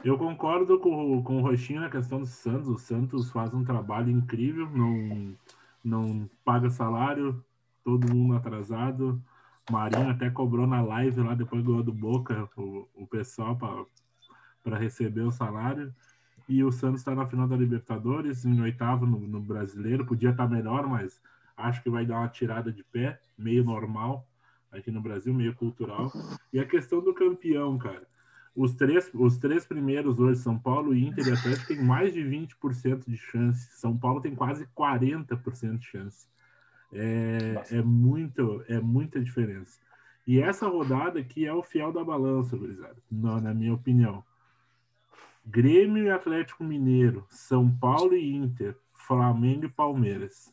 Eu concordo com, com o Roxinho na questão do Santos. O Santos faz um trabalho incrível, não, não paga salário, todo mundo atrasado. Marinho até cobrou na live lá depois do do Boca o, o pessoal para receber o salário. E o Santos está na final da Libertadores, em oitavo no, no Brasileiro. Podia estar tá melhor, mas acho que vai dar uma tirada de pé, meio normal aqui no Brasil, meio cultural. E a questão do campeão, cara. Os três, os três primeiros hoje, São Paulo, Inter e Atlético, tem mais de 20% de chance. São Paulo tem quase 40% de chance. É, é, muito, é muita diferença. E essa rodada aqui é o fiel da balança, gurizada, na minha opinião. Grêmio e Atlético Mineiro, São Paulo e Inter, Flamengo e Palmeiras.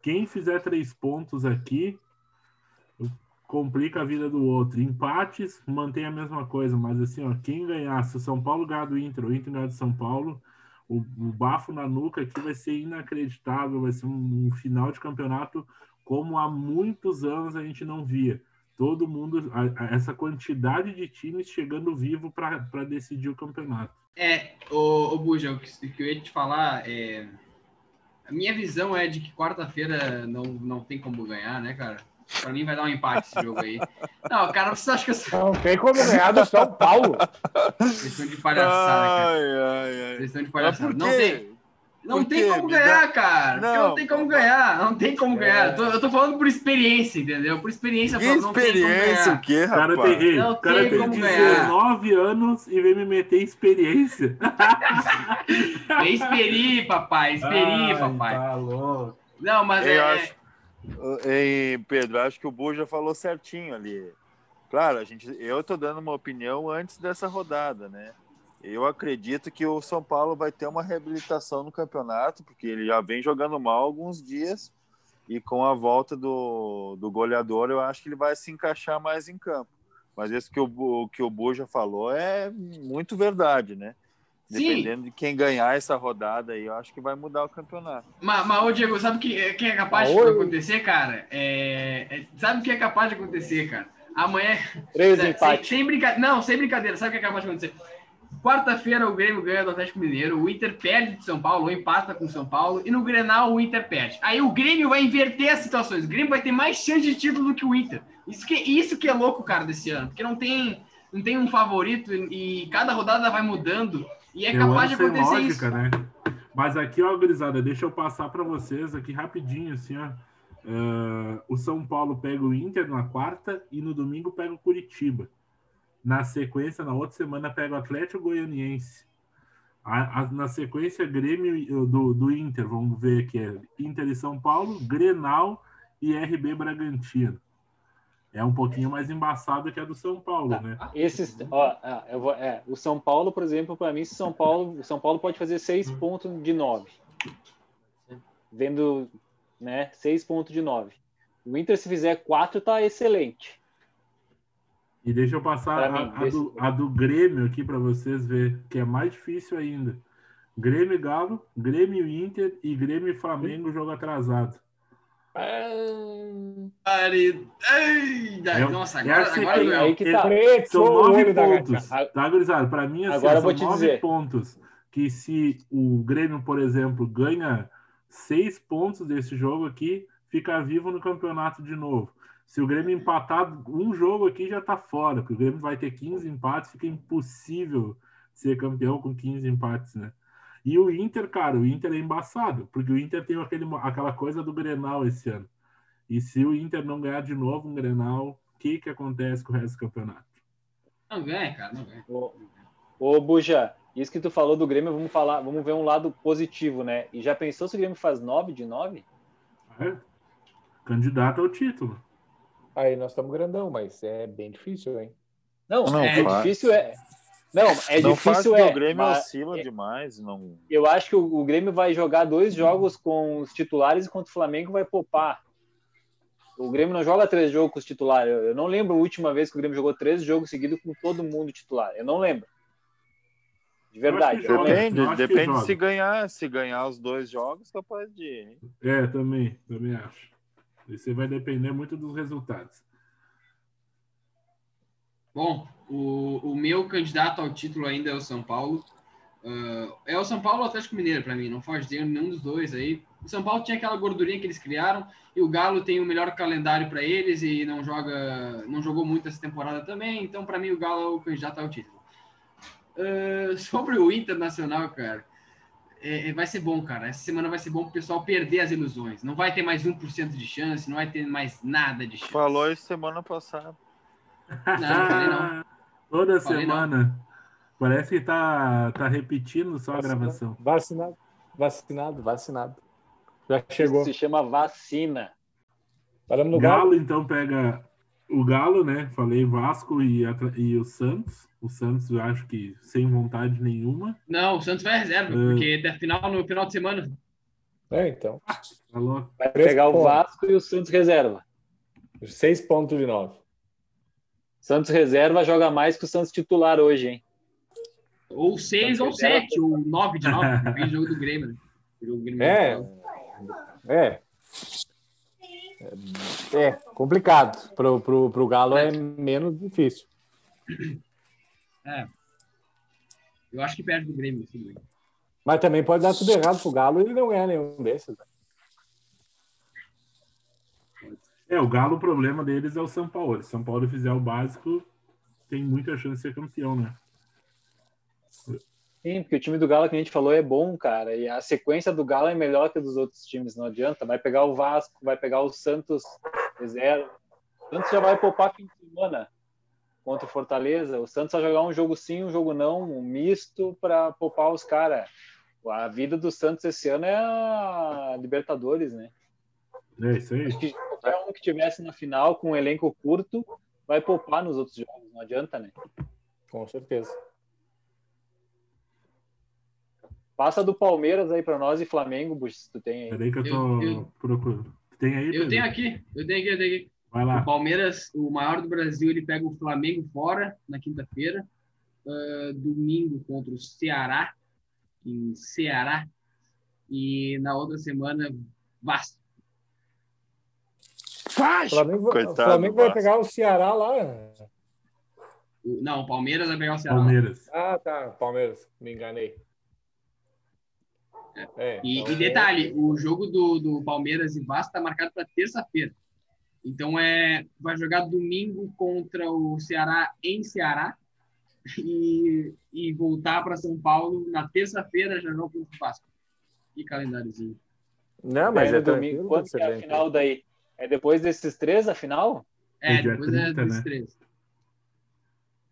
Quem fizer três pontos aqui complica a vida do outro. Empates mantém a mesma coisa, mas assim, ó, quem ganhar, se o São Paulo ganhar do Inter, o Inter ganhar do São Paulo, o, o bafo na nuca aqui vai ser inacreditável, vai ser um, um final de campeonato como há muitos anos a gente não via todo mundo, a, a, essa quantidade de times chegando vivo para decidir o campeonato. É, o, o Buja, o que, que, eu ia te falar é. A minha visão é de que quarta-feira não, não tem como ganhar, né, cara? Pra mim vai dar um empate esse jogo aí. Não, cara, você acha que eu... Não tem como ganhar do São Paulo. Vocês estão de palhaçada, cara. Ai, ai, ai. Vocês estão de palhaçada. Não tem. Não tem como ganhar, cara. Não, não tem como ganhar. Não tem como ganhar. Eu tô, eu tô falando por experiência, entendeu? Por experiência. Que não experiência o quê, rapaz? Cara tem, não cara tem tem como 19 anos e vem me meter em experiência. Vem experi, papai. Experi, papai. Tá louco. Não, mas Eu é... acho- Ei, Pedro, acho que o Buja falou certinho ali. Claro, a gente, eu tô dando uma opinião antes dessa rodada, né? Eu acredito que o São Paulo vai ter uma reabilitação no campeonato, porque ele já vem jogando mal alguns dias, e com a volta do, do goleador, eu acho que ele vai se encaixar mais em campo. Mas isso que o, Bu- que o Buja falou é muito verdade, né? Sim. Dependendo de quem ganhar essa rodada aí, eu acho que vai mudar o campeonato. Mas, mas, ô Diego, sabe o que, que é capaz de Ah, oi. acontecer, cara? É, é- sabe o que é capaz de acontecer, cara? Amanhã. Três sem, empates. sem brincadeira. Não, sem brincadeira. Sabe o que é capaz de acontecer? Quarta-feira o Grêmio ganha do Atlético Mineiro, o Inter perde de São Paulo, ou empata com o São Paulo, e no Grenal o Inter perde. Aí o Grêmio vai inverter as situações. O Grêmio vai ter mais chance de título do que o Inter. Isso que, isso que é louco, cara, desse ano. Porque não tem, não tem um favorito e cada rodada vai mudando. E é Eu capaz de acontecer lógica, isso. né? Mas aqui, ó, gurizada, deixa eu passar para vocês aqui rapidinho, assim, ó. Ah, o São Paulo pega o Inter na quarta e no domingo pega o Curitiba. Na sequência, na outra semana, pega o Atlético Goianiense. A- a- na sequência, Grêmio do, do Inter, vamos ver aqui, é Inter e São Paulo, Grenal e RB Bragantino. É um pouquinho mais embaçado que a do São Paulo, né? Esses, ó, ah, eu vou, é, o São Paulo, por exemplo, para mim, São Paulo, o São Paulo pode fazer seis pontos de nove, vendo, né, seis pontos de nove. O Inter se fizer quatro tá excelente. E deixa eu passar a, mim, a desse- do, a do Grêmio aqui para vocês ver, que é mais difícil ainda. Grêmio e Galo, Grêmio e Inter e Grêmio e Flamengo jogo atrasado. Ai, ai, É- nossa, é agora, assim, agora aí- aí que tá. São nove pontos, tá, gurizada? Para mim, assim, Agora eu são vou te nove dizer. pontos que se o Grêmio, por exemplo, ganha seis pontos desse jogo aqui, fica vivo no campeonato de novo. Se o Grêmio empatar um jogo aqui, já tá fora, porque o Grêmio vai ter 15 empates, fica impossível ser campeão com 15 empates, né? E o Inter, cara, o Inter é embaçado, porque o Inter tem aquele, aquela coisa do Grenal esse ano. E se o Inter não ganhar de novo um Grenal, o que que acontece com o resto do campeonato? Não ganha, cara, não ganha. Ô, ô Buja, isso que tu falou do Grêmio, vamos falar, vamos ver um lado positivo, né? E já pensou se o Grêmio faz nove de nove? É? Candidato ao título. Aí nós estamos grandão, mas é bem difícil, hein? Não, Não, é faz. difícil, é, Não, é não difícil, é. o Grêmio mas oscila demais. Não... eu acho que o, o Grêmio vai jogar dois jogos com os titulares enquanto o Flamengo vai poupar. O Grêmio não joga três jogos com os titulares. Eu, eu não lembro a última vez que o Grêmio jogou três jogos seguidos com todo mundo titular. Eu não lembro. De verdade. Depende, depende se ganhar. Se ganhar os dois jogos, capaz de. É, também, também acho. Isso vai depender muito dos resultados. Bom, o, o meu candidato ao título ainda é o São Paulo. Ah, é o São Paulo ou Atlético Mineiro para mim, não foge de nenhum dos dois aí. O São Paulo tinha aquela gordurinha que eles criaram e o Galo tem o melhor calendário para eles e não joga, não jogou muito essa temporada também. Então para mim o Galo é o candidato ao título. Ah, sobre o Internacional, cara, é, é- vai ser bom, cara. Essa semana vai ser bom para o pessoal perder as ilusões. Não vai ter mais 1% de chance, não vai ter mais nada de chance. Falou isso semana passada. Não, não. Toda Falei não. semana. Parece que tá, tá repetindo só a gravação. Vacinado, vacinado, vacinado. Já chegou. Se chama vacina. Paramos no Galo. Galo, então, pega o Galo, né? Falei Vasco e, e o Santos. O Santos, eu acho que sem vontade nenhuma. Não, o Santos vai reserva, Hum. porque até final, no final de semana. É, então. Vai Três pegar o. Vasco e o Santos reserva. Seis pontos de nove. Santos reserva joga mais que o Santos titular hoje, hein? Ou seis ou sete, ou nove de nove. Depende do jogo do Grêmio, né? O jogo do Grêmio É. É. É complicado. Pro, pro, pro Galo é menos difícil. Eu acho que perde do Grêmio. Assim? Mas também pode dar tudo errado pro Galo e ele não ganhar nenhum desses. né? É, o Galo, o problema deles é o São Paulo. Se São Paulo fizer o básico, tem muita chance de ser campeão, né? Sim, porque o time do Galo, que a gente falou, é bom, cara. E a sequência do Galo é melhor que a dos outros times, não adianta. Vai pegar o Vasco, vai pegar o Santos reserva. O Santos já vai poupar fim de semana contra o Fortaleza. O Santos vai jogar um jogo sim, um jogo não, um misto para poupar os caras. A vida do Santos esse ano é a Libertadores, né? É isso aí. Acho que qualquer um que tivesse na final com um elenco curto vai poupar nos outros jogos, não adianta, né? Com certeza. Passa do Palmeiras aí para nós e Flamengo, Bush, se tu tem aí. Peraí que eu tô Eu- eu- procurando. Tem aí, Eu Pedro? tenho aqui, eu tenho aqui, eu tenho aqui. Vai O lá. Palmeiras, o maior do Brasil, ele pega o Flamengo fora na quinta-feira. Ah, domingo contra o Ceará, em Ceará. E na outra semana, Vasco. O Flamengo, Coitado Flamengo vai pegar o Ceará lá. O- Não, o Palmeiras vai pegar o Ceará. Palmeiras. Ah, tá. Palmeiras. Me enganei. É, E, então- e detalhe, o jogo do, do Palmeiras e Vasco está marcado para terça-feira. Então é, vai jogar domingo contra o Ceará em Ceará e, e voltar para São Paulo na terça-feira já joga contra o Vasco. Que calendáriozinho. Não, mas é no domingo, que é a final daí? É depois desses três a final? É, dia depois é 30, dos né? três.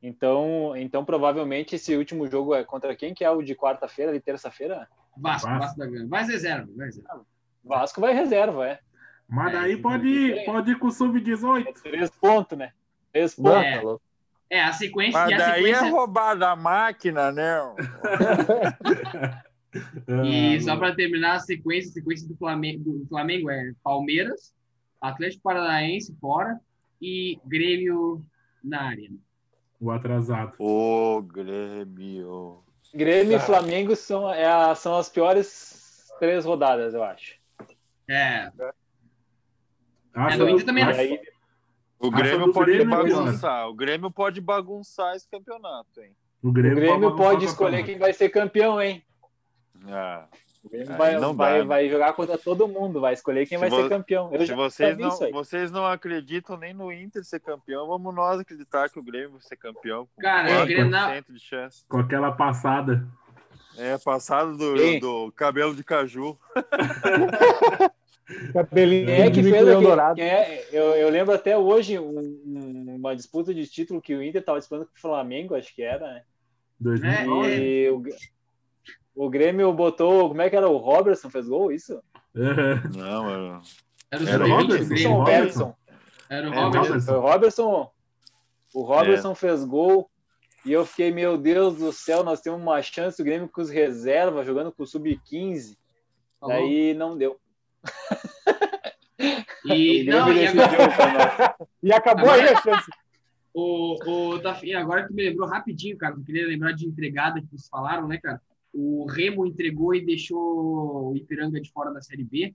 Então, então provavelmente esse último jogo é contra quem que é o de quarta-feira, de terça-feira? Vasco, Vasco. Vasco da Gama. Vai reserva, vai reserva. Vasco vai reserva, é. Mas É, daí pode ir, pode ir com o É Sub-18. três pontos, né? Três pontos. É. tá louco. É, a sequência Mas e a daí é sequência. roubar da máquina, né? E Ah, só para terminar, a sequência, a sequência do Flamengo, do Flamengo é Palmeiras, Atlético Paranaense fora e Grêmio na arena. O atrasado. Ô, Grêmio. Grêmio e Flamengo são, é a- são as piores três rodadas, eu acho. É, Acho, no Inter também acho- aí, O Grêmio do pode Grêmio, bagunçar. O Grêmio pode bagunçar esse campeonato, hein? o o Grêmio, Grêmio bagunçar pode o escolher quem vai ser campeão, hein? Ah, O Grêmio vai, não vai, né? vai jogar contra todo mundo, vai escolher quem Se vai vo- ser campeão. Eu se já vocês não, vocês não acreditam nem no Inter ser campeão, vamos nós acreditar que o Grêmio vai ser campeão. Com Cara, 4% o Grenal- de chance. Com aquela passada. É, passado do, Sim. do cabelo de caju. Cabelinho Quem é que fez aquele- Dourado. é- eu, eu lembro até hoje um- um- uma disputa de título que o Inter estava disputando com o Flamengo, acho que era, né? 2009. E o, o Grêmio botou. Como é que era? O Robertson fez gol, isso? Aham. Não, mano. Era o Era sub-20 do Robertson. Robertson. Era o É, Robertson. Foi o Robertson. O Robertson fez gol. E eu fiquei, meu Deus do céu, nós temos uma chance, o Grêmio com os reservas, jogando com o Sub-15. Tá Daí não deu. E, O Grêmio não, e agora. E acabou aí a chance. o, o, Tafi, agora que tu me lembrou rapidinho, cara, eu queria lembrar de entregada que vocês falaram, né, cara? O Remo entregou e deixou o Ipiranga de fora da Série B,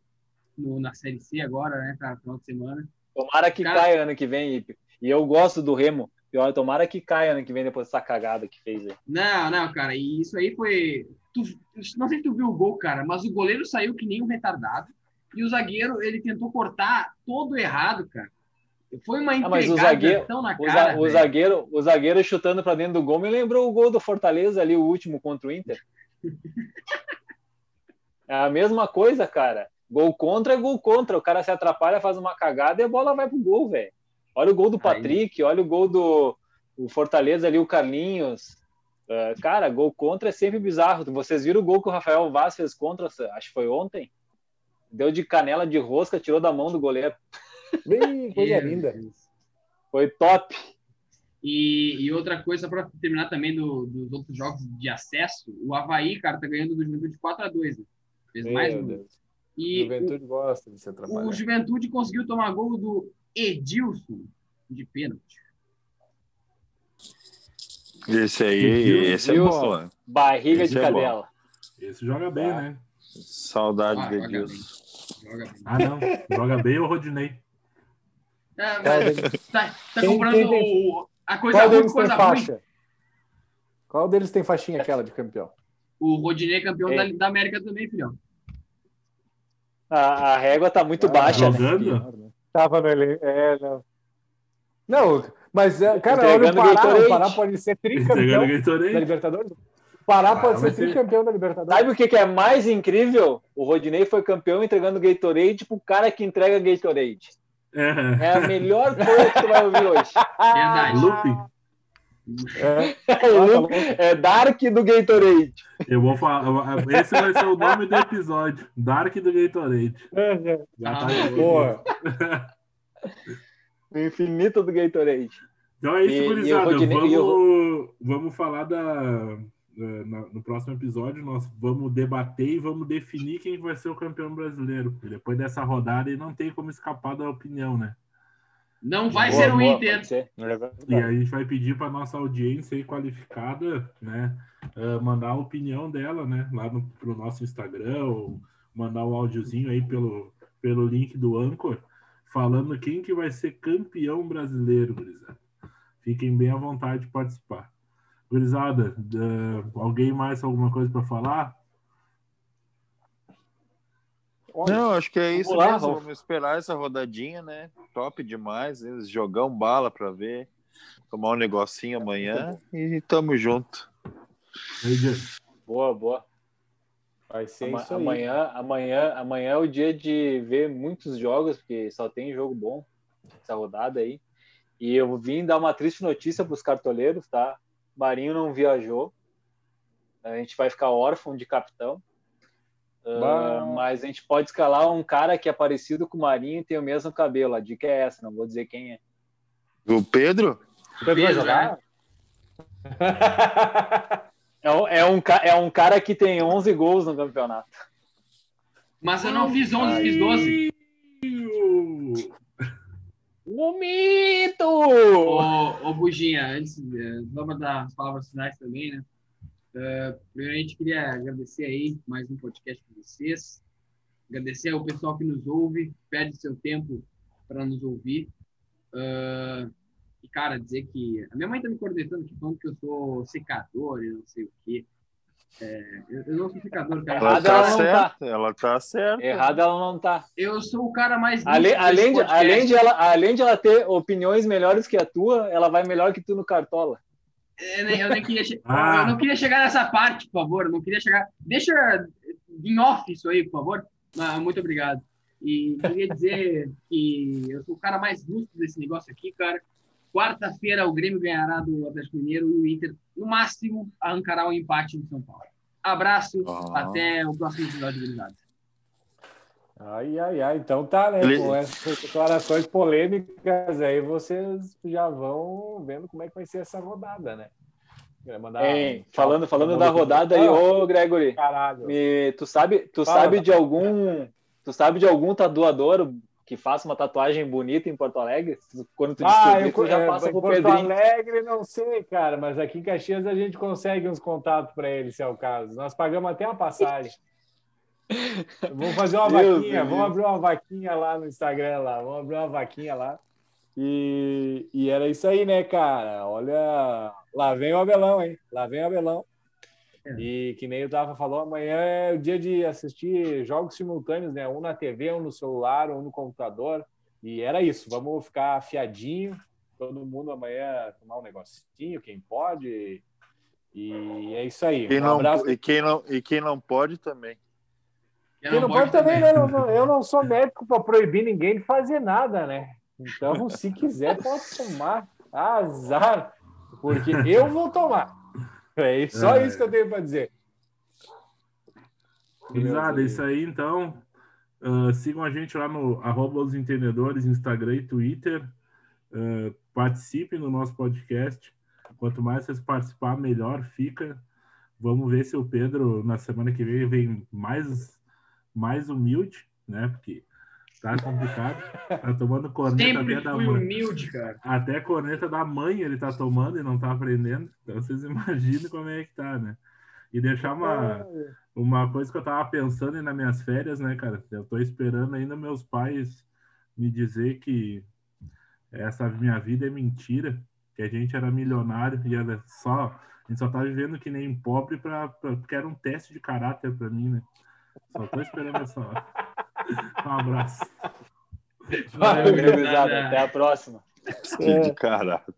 no, na Série C agora, né, cara, final de semana. Tomara que Cara- caia ano que vem, Ipe. E eu gosto do Remo. E olha, tomara que caia ano que vem depois dessa cagada que fez aí. Não, não, cara, e isso aí foi. Tu, não sei se tu viu o gol, cara, mas o goleiro saiu que nem um retardado. E o zagueiro, ele tentou cortar todo errado, cara. Foi uma Ah, mas o entregada zagueiro- na cara. o velho. zagueiro, o zagueiro chutando pra dentro do gol me lembrou o gol do Fortaleza ali, o último contra o Inter. É a mesma coisa, cara. Gol contra é gol contra. O cara se atrapalha, faz uma cagada e a bola vai pro gol, velho. Olha o gol do Patrick, olha o gol do o Fortaleza ali, o Carlinhos. Ah, cara, gol contra é sempre bizarro. Vocês viram o gol que o Rafael Vaz fez contra, acho que foi ontem? Deu de canela de rosca, tirou da mão do goleiro. Bem, coisa linda. Foi top. E, e outra coisa, para terminar também do- dos outros jogos de acesso, o Havaí, cara, tá ganhando do Juventude 4x2. Né? Fez mais Meu um. Deus. E Juventude gosta de se o, atrapalhar. o Juventude conseguiu tomar gol do Edilson de pênalti. Esse aí, Viu? esse é né? Barriga Esse de é cadela. Esse joga bem, Tá. né? Saudade Ah, de. Joga bem. Ah, não. Joga bem o Rodinei. É, mas tá, tá comprando o- a coisa qual ruim, deles tem coisa ruim. faixa? Qual deles tem faixinha aquela de campeão? O Rodinei é campeão É. da, da América também, filhão. A, a régua tá muito baixa, né? Jogando? Tava no ele... É, não. Não, mas, é, cara, olha o Entregando Pará. O Pará pode ser tricampeão da. Libertadores. O Pará Ah, pode ser ele- tricampeão da Libertadores. Sabe o que, que é mais incrível? O Rodinei foi campeão entregando Gatorade pro cara que entrega Gatorade. É. É a melhor coisa que tu vai ouvir hoje. Verdade. Lupe, É, É, ah, tá é Dark do Gatorade. eu vou falar. Esse vai ser o nome do episódio. Dark do Gatorade. Já tá Ah, aí. Boa. O infinito do Gatorade. Então é isso, E- gurizada. E Vamos, vamos falar da. Na- No próximo episódio, nós vamos debater e vamos definir quem vai ser o campeão brasileiro. E depois dessa rodada, aí não tem como escapar da opinião, né? Não vai Boa, ser o Inter. ser. E aí a gente vai pedir para nossa audiência aí qualificada, né, eh, mandar a opinião dela, né, lá no pro nosso Instagram ou mandar um áudiozinho aí pelo, pelo link do Anchor, falando quem que vai ser campeão brasileiro, gurizada. Fiquem bem à vontade de participar. Gurizada, eh, alguém mais alguma coisa para falar? Não, acho que é isso mesmo. Vamos esperar essa rodadinha, né? Top demais. Eles jogam bala pra ver. Tomar um negocinho amanhã e tamo junto. Boa, boa. Vai ser Ama- isso aí. amanhã, amanhã, amanhã é o dia de ver muitos jogos, porque só tem jogo bom essa rodada aí. E eu vim dar uma triste notícia para os cartoleiros, tá? Marinho não viajou. A gente vai ficar órfão de capitão. Bah. mas a gente pode escalar um cara que é parecido com o Marinho e tem o mesmo cabelo. A dica é essa, não vou dizer quem é. O Pedro? Pedro vai Pedro, jogar? É um, é um, ca- é um cara que tem 11 gols no campeonato. Mas eu não fiz 11, fiz 12. O mito! Ô, ô Buginha, antes, eh, vamos dar as palavras finais também, né? Eh, primeiramente, queria agradecer aí mais um podcast com vocês. Agradecer ao pessoal que nos ouve, perde seu tempo para nos ouvir. Eh, e, cara, dizer que. A minha mãe tá me cornetando aqui falando que eu sou secador e não sei o quê. Eh, eu, eu não sou secador, cara. Ela Errado tá ela não certa. Ela tá certa. Errado ela não tá. Eu sou o cara mais. Ale- além, de, além, de ela, além de ela ter opiniões melhores que a tua, ela vai melhor que tu no Cartola. Eu nem, eu nem queria Ah. eu não queria chegar nessa parte, por favor. Eu não queria chegar. Deixa em off isso aí, por favor. Ah, muito obrigado. E queria dizer que eu sou o cara mais lúcido desse negócio aqui, cara. Quarta-feira o Grêmio ganhará do Atlético Mineiro e o Inter, no máximo, arrancará o empate no São Paulo. Abraço, Ah. até o próximo episódio, gurizada. Ai, ai, ai. Então tá, né? Ele- Com essas declarações polêmicas aí, vocês já vão vendo como é que vai ser essa rodada, né? Um tchau falando falando da rodada aí, ô Gregory, Caralho. me- tu sabe, tu Fala, sabe de algum, tu sabe de algum tatuador que faça uma tatuagem bonita em Porto Alegre? Quando tu Ah, descobrir, eu, tu já é, passa em pro Porto Pedrinho. Alegre, não sei, cara, mas aqui em Caxias a gente consegue uns contatos para ele, se é o caso. Nós pagamos até uma passagem. Vamos fazer uma Deus vaquinha, me vamos abrir uma vaquinha lá no Instagram lá, vamos abrir uma vaquinha lá. E, e era isso aí, né, cara? Olha, lá vem o Abelão, hein? Lá vem o Abelão. E que nem o Tafa falou, amanhã é o dia de assistir jogos simultâneos, né? Um na TV, um no celular, um no computador. E era isso, vamos ficar afiadinho, todo mundo amanhã tomar um negocinho, quem pode. E é isso aí. Quem um não, abraço. e, quem não, e quem não pode também. Quem não pode também, né? Eu não- Eu não sou médico para proibir ninguém de fazer nada, né? Então, se quiser, pode tomar. Azar. Porque eu vou tomar. É só É. isso que eu tenho para dizer. Gurizada, é isso aí, então. Ah, sigam a gente lá no arroba os entendedores, Instagram e Twitter. Ah, participem do nosso podcast. Quanto mais vocês participar, melhor fica. Vamos ver se o Pedro, na semana que vem, vem mais, mais humilde, né? Porque tá complicado. Tá tomando corneta Sempre até da mãe. humilde, cara. Até corneta da mãe ele tá tomando e não tá aprendendo. Então vocês imaginam como é que tá, né? E deixar uma, uma coisa que eu tava pensando aí nas minhas férias, né, cara? Eu tô esperando ainda meus pais me dizer que essa minha vida é mentira, que a gente era milionário e era só. A gente só tá vivendo que nem pobre pra, pra- porque era um teste de caráter pra mim, né? Só tô esperando essa hora. Um abraço. Valeu, gurizada. Até a próxima. Que é. de caráter.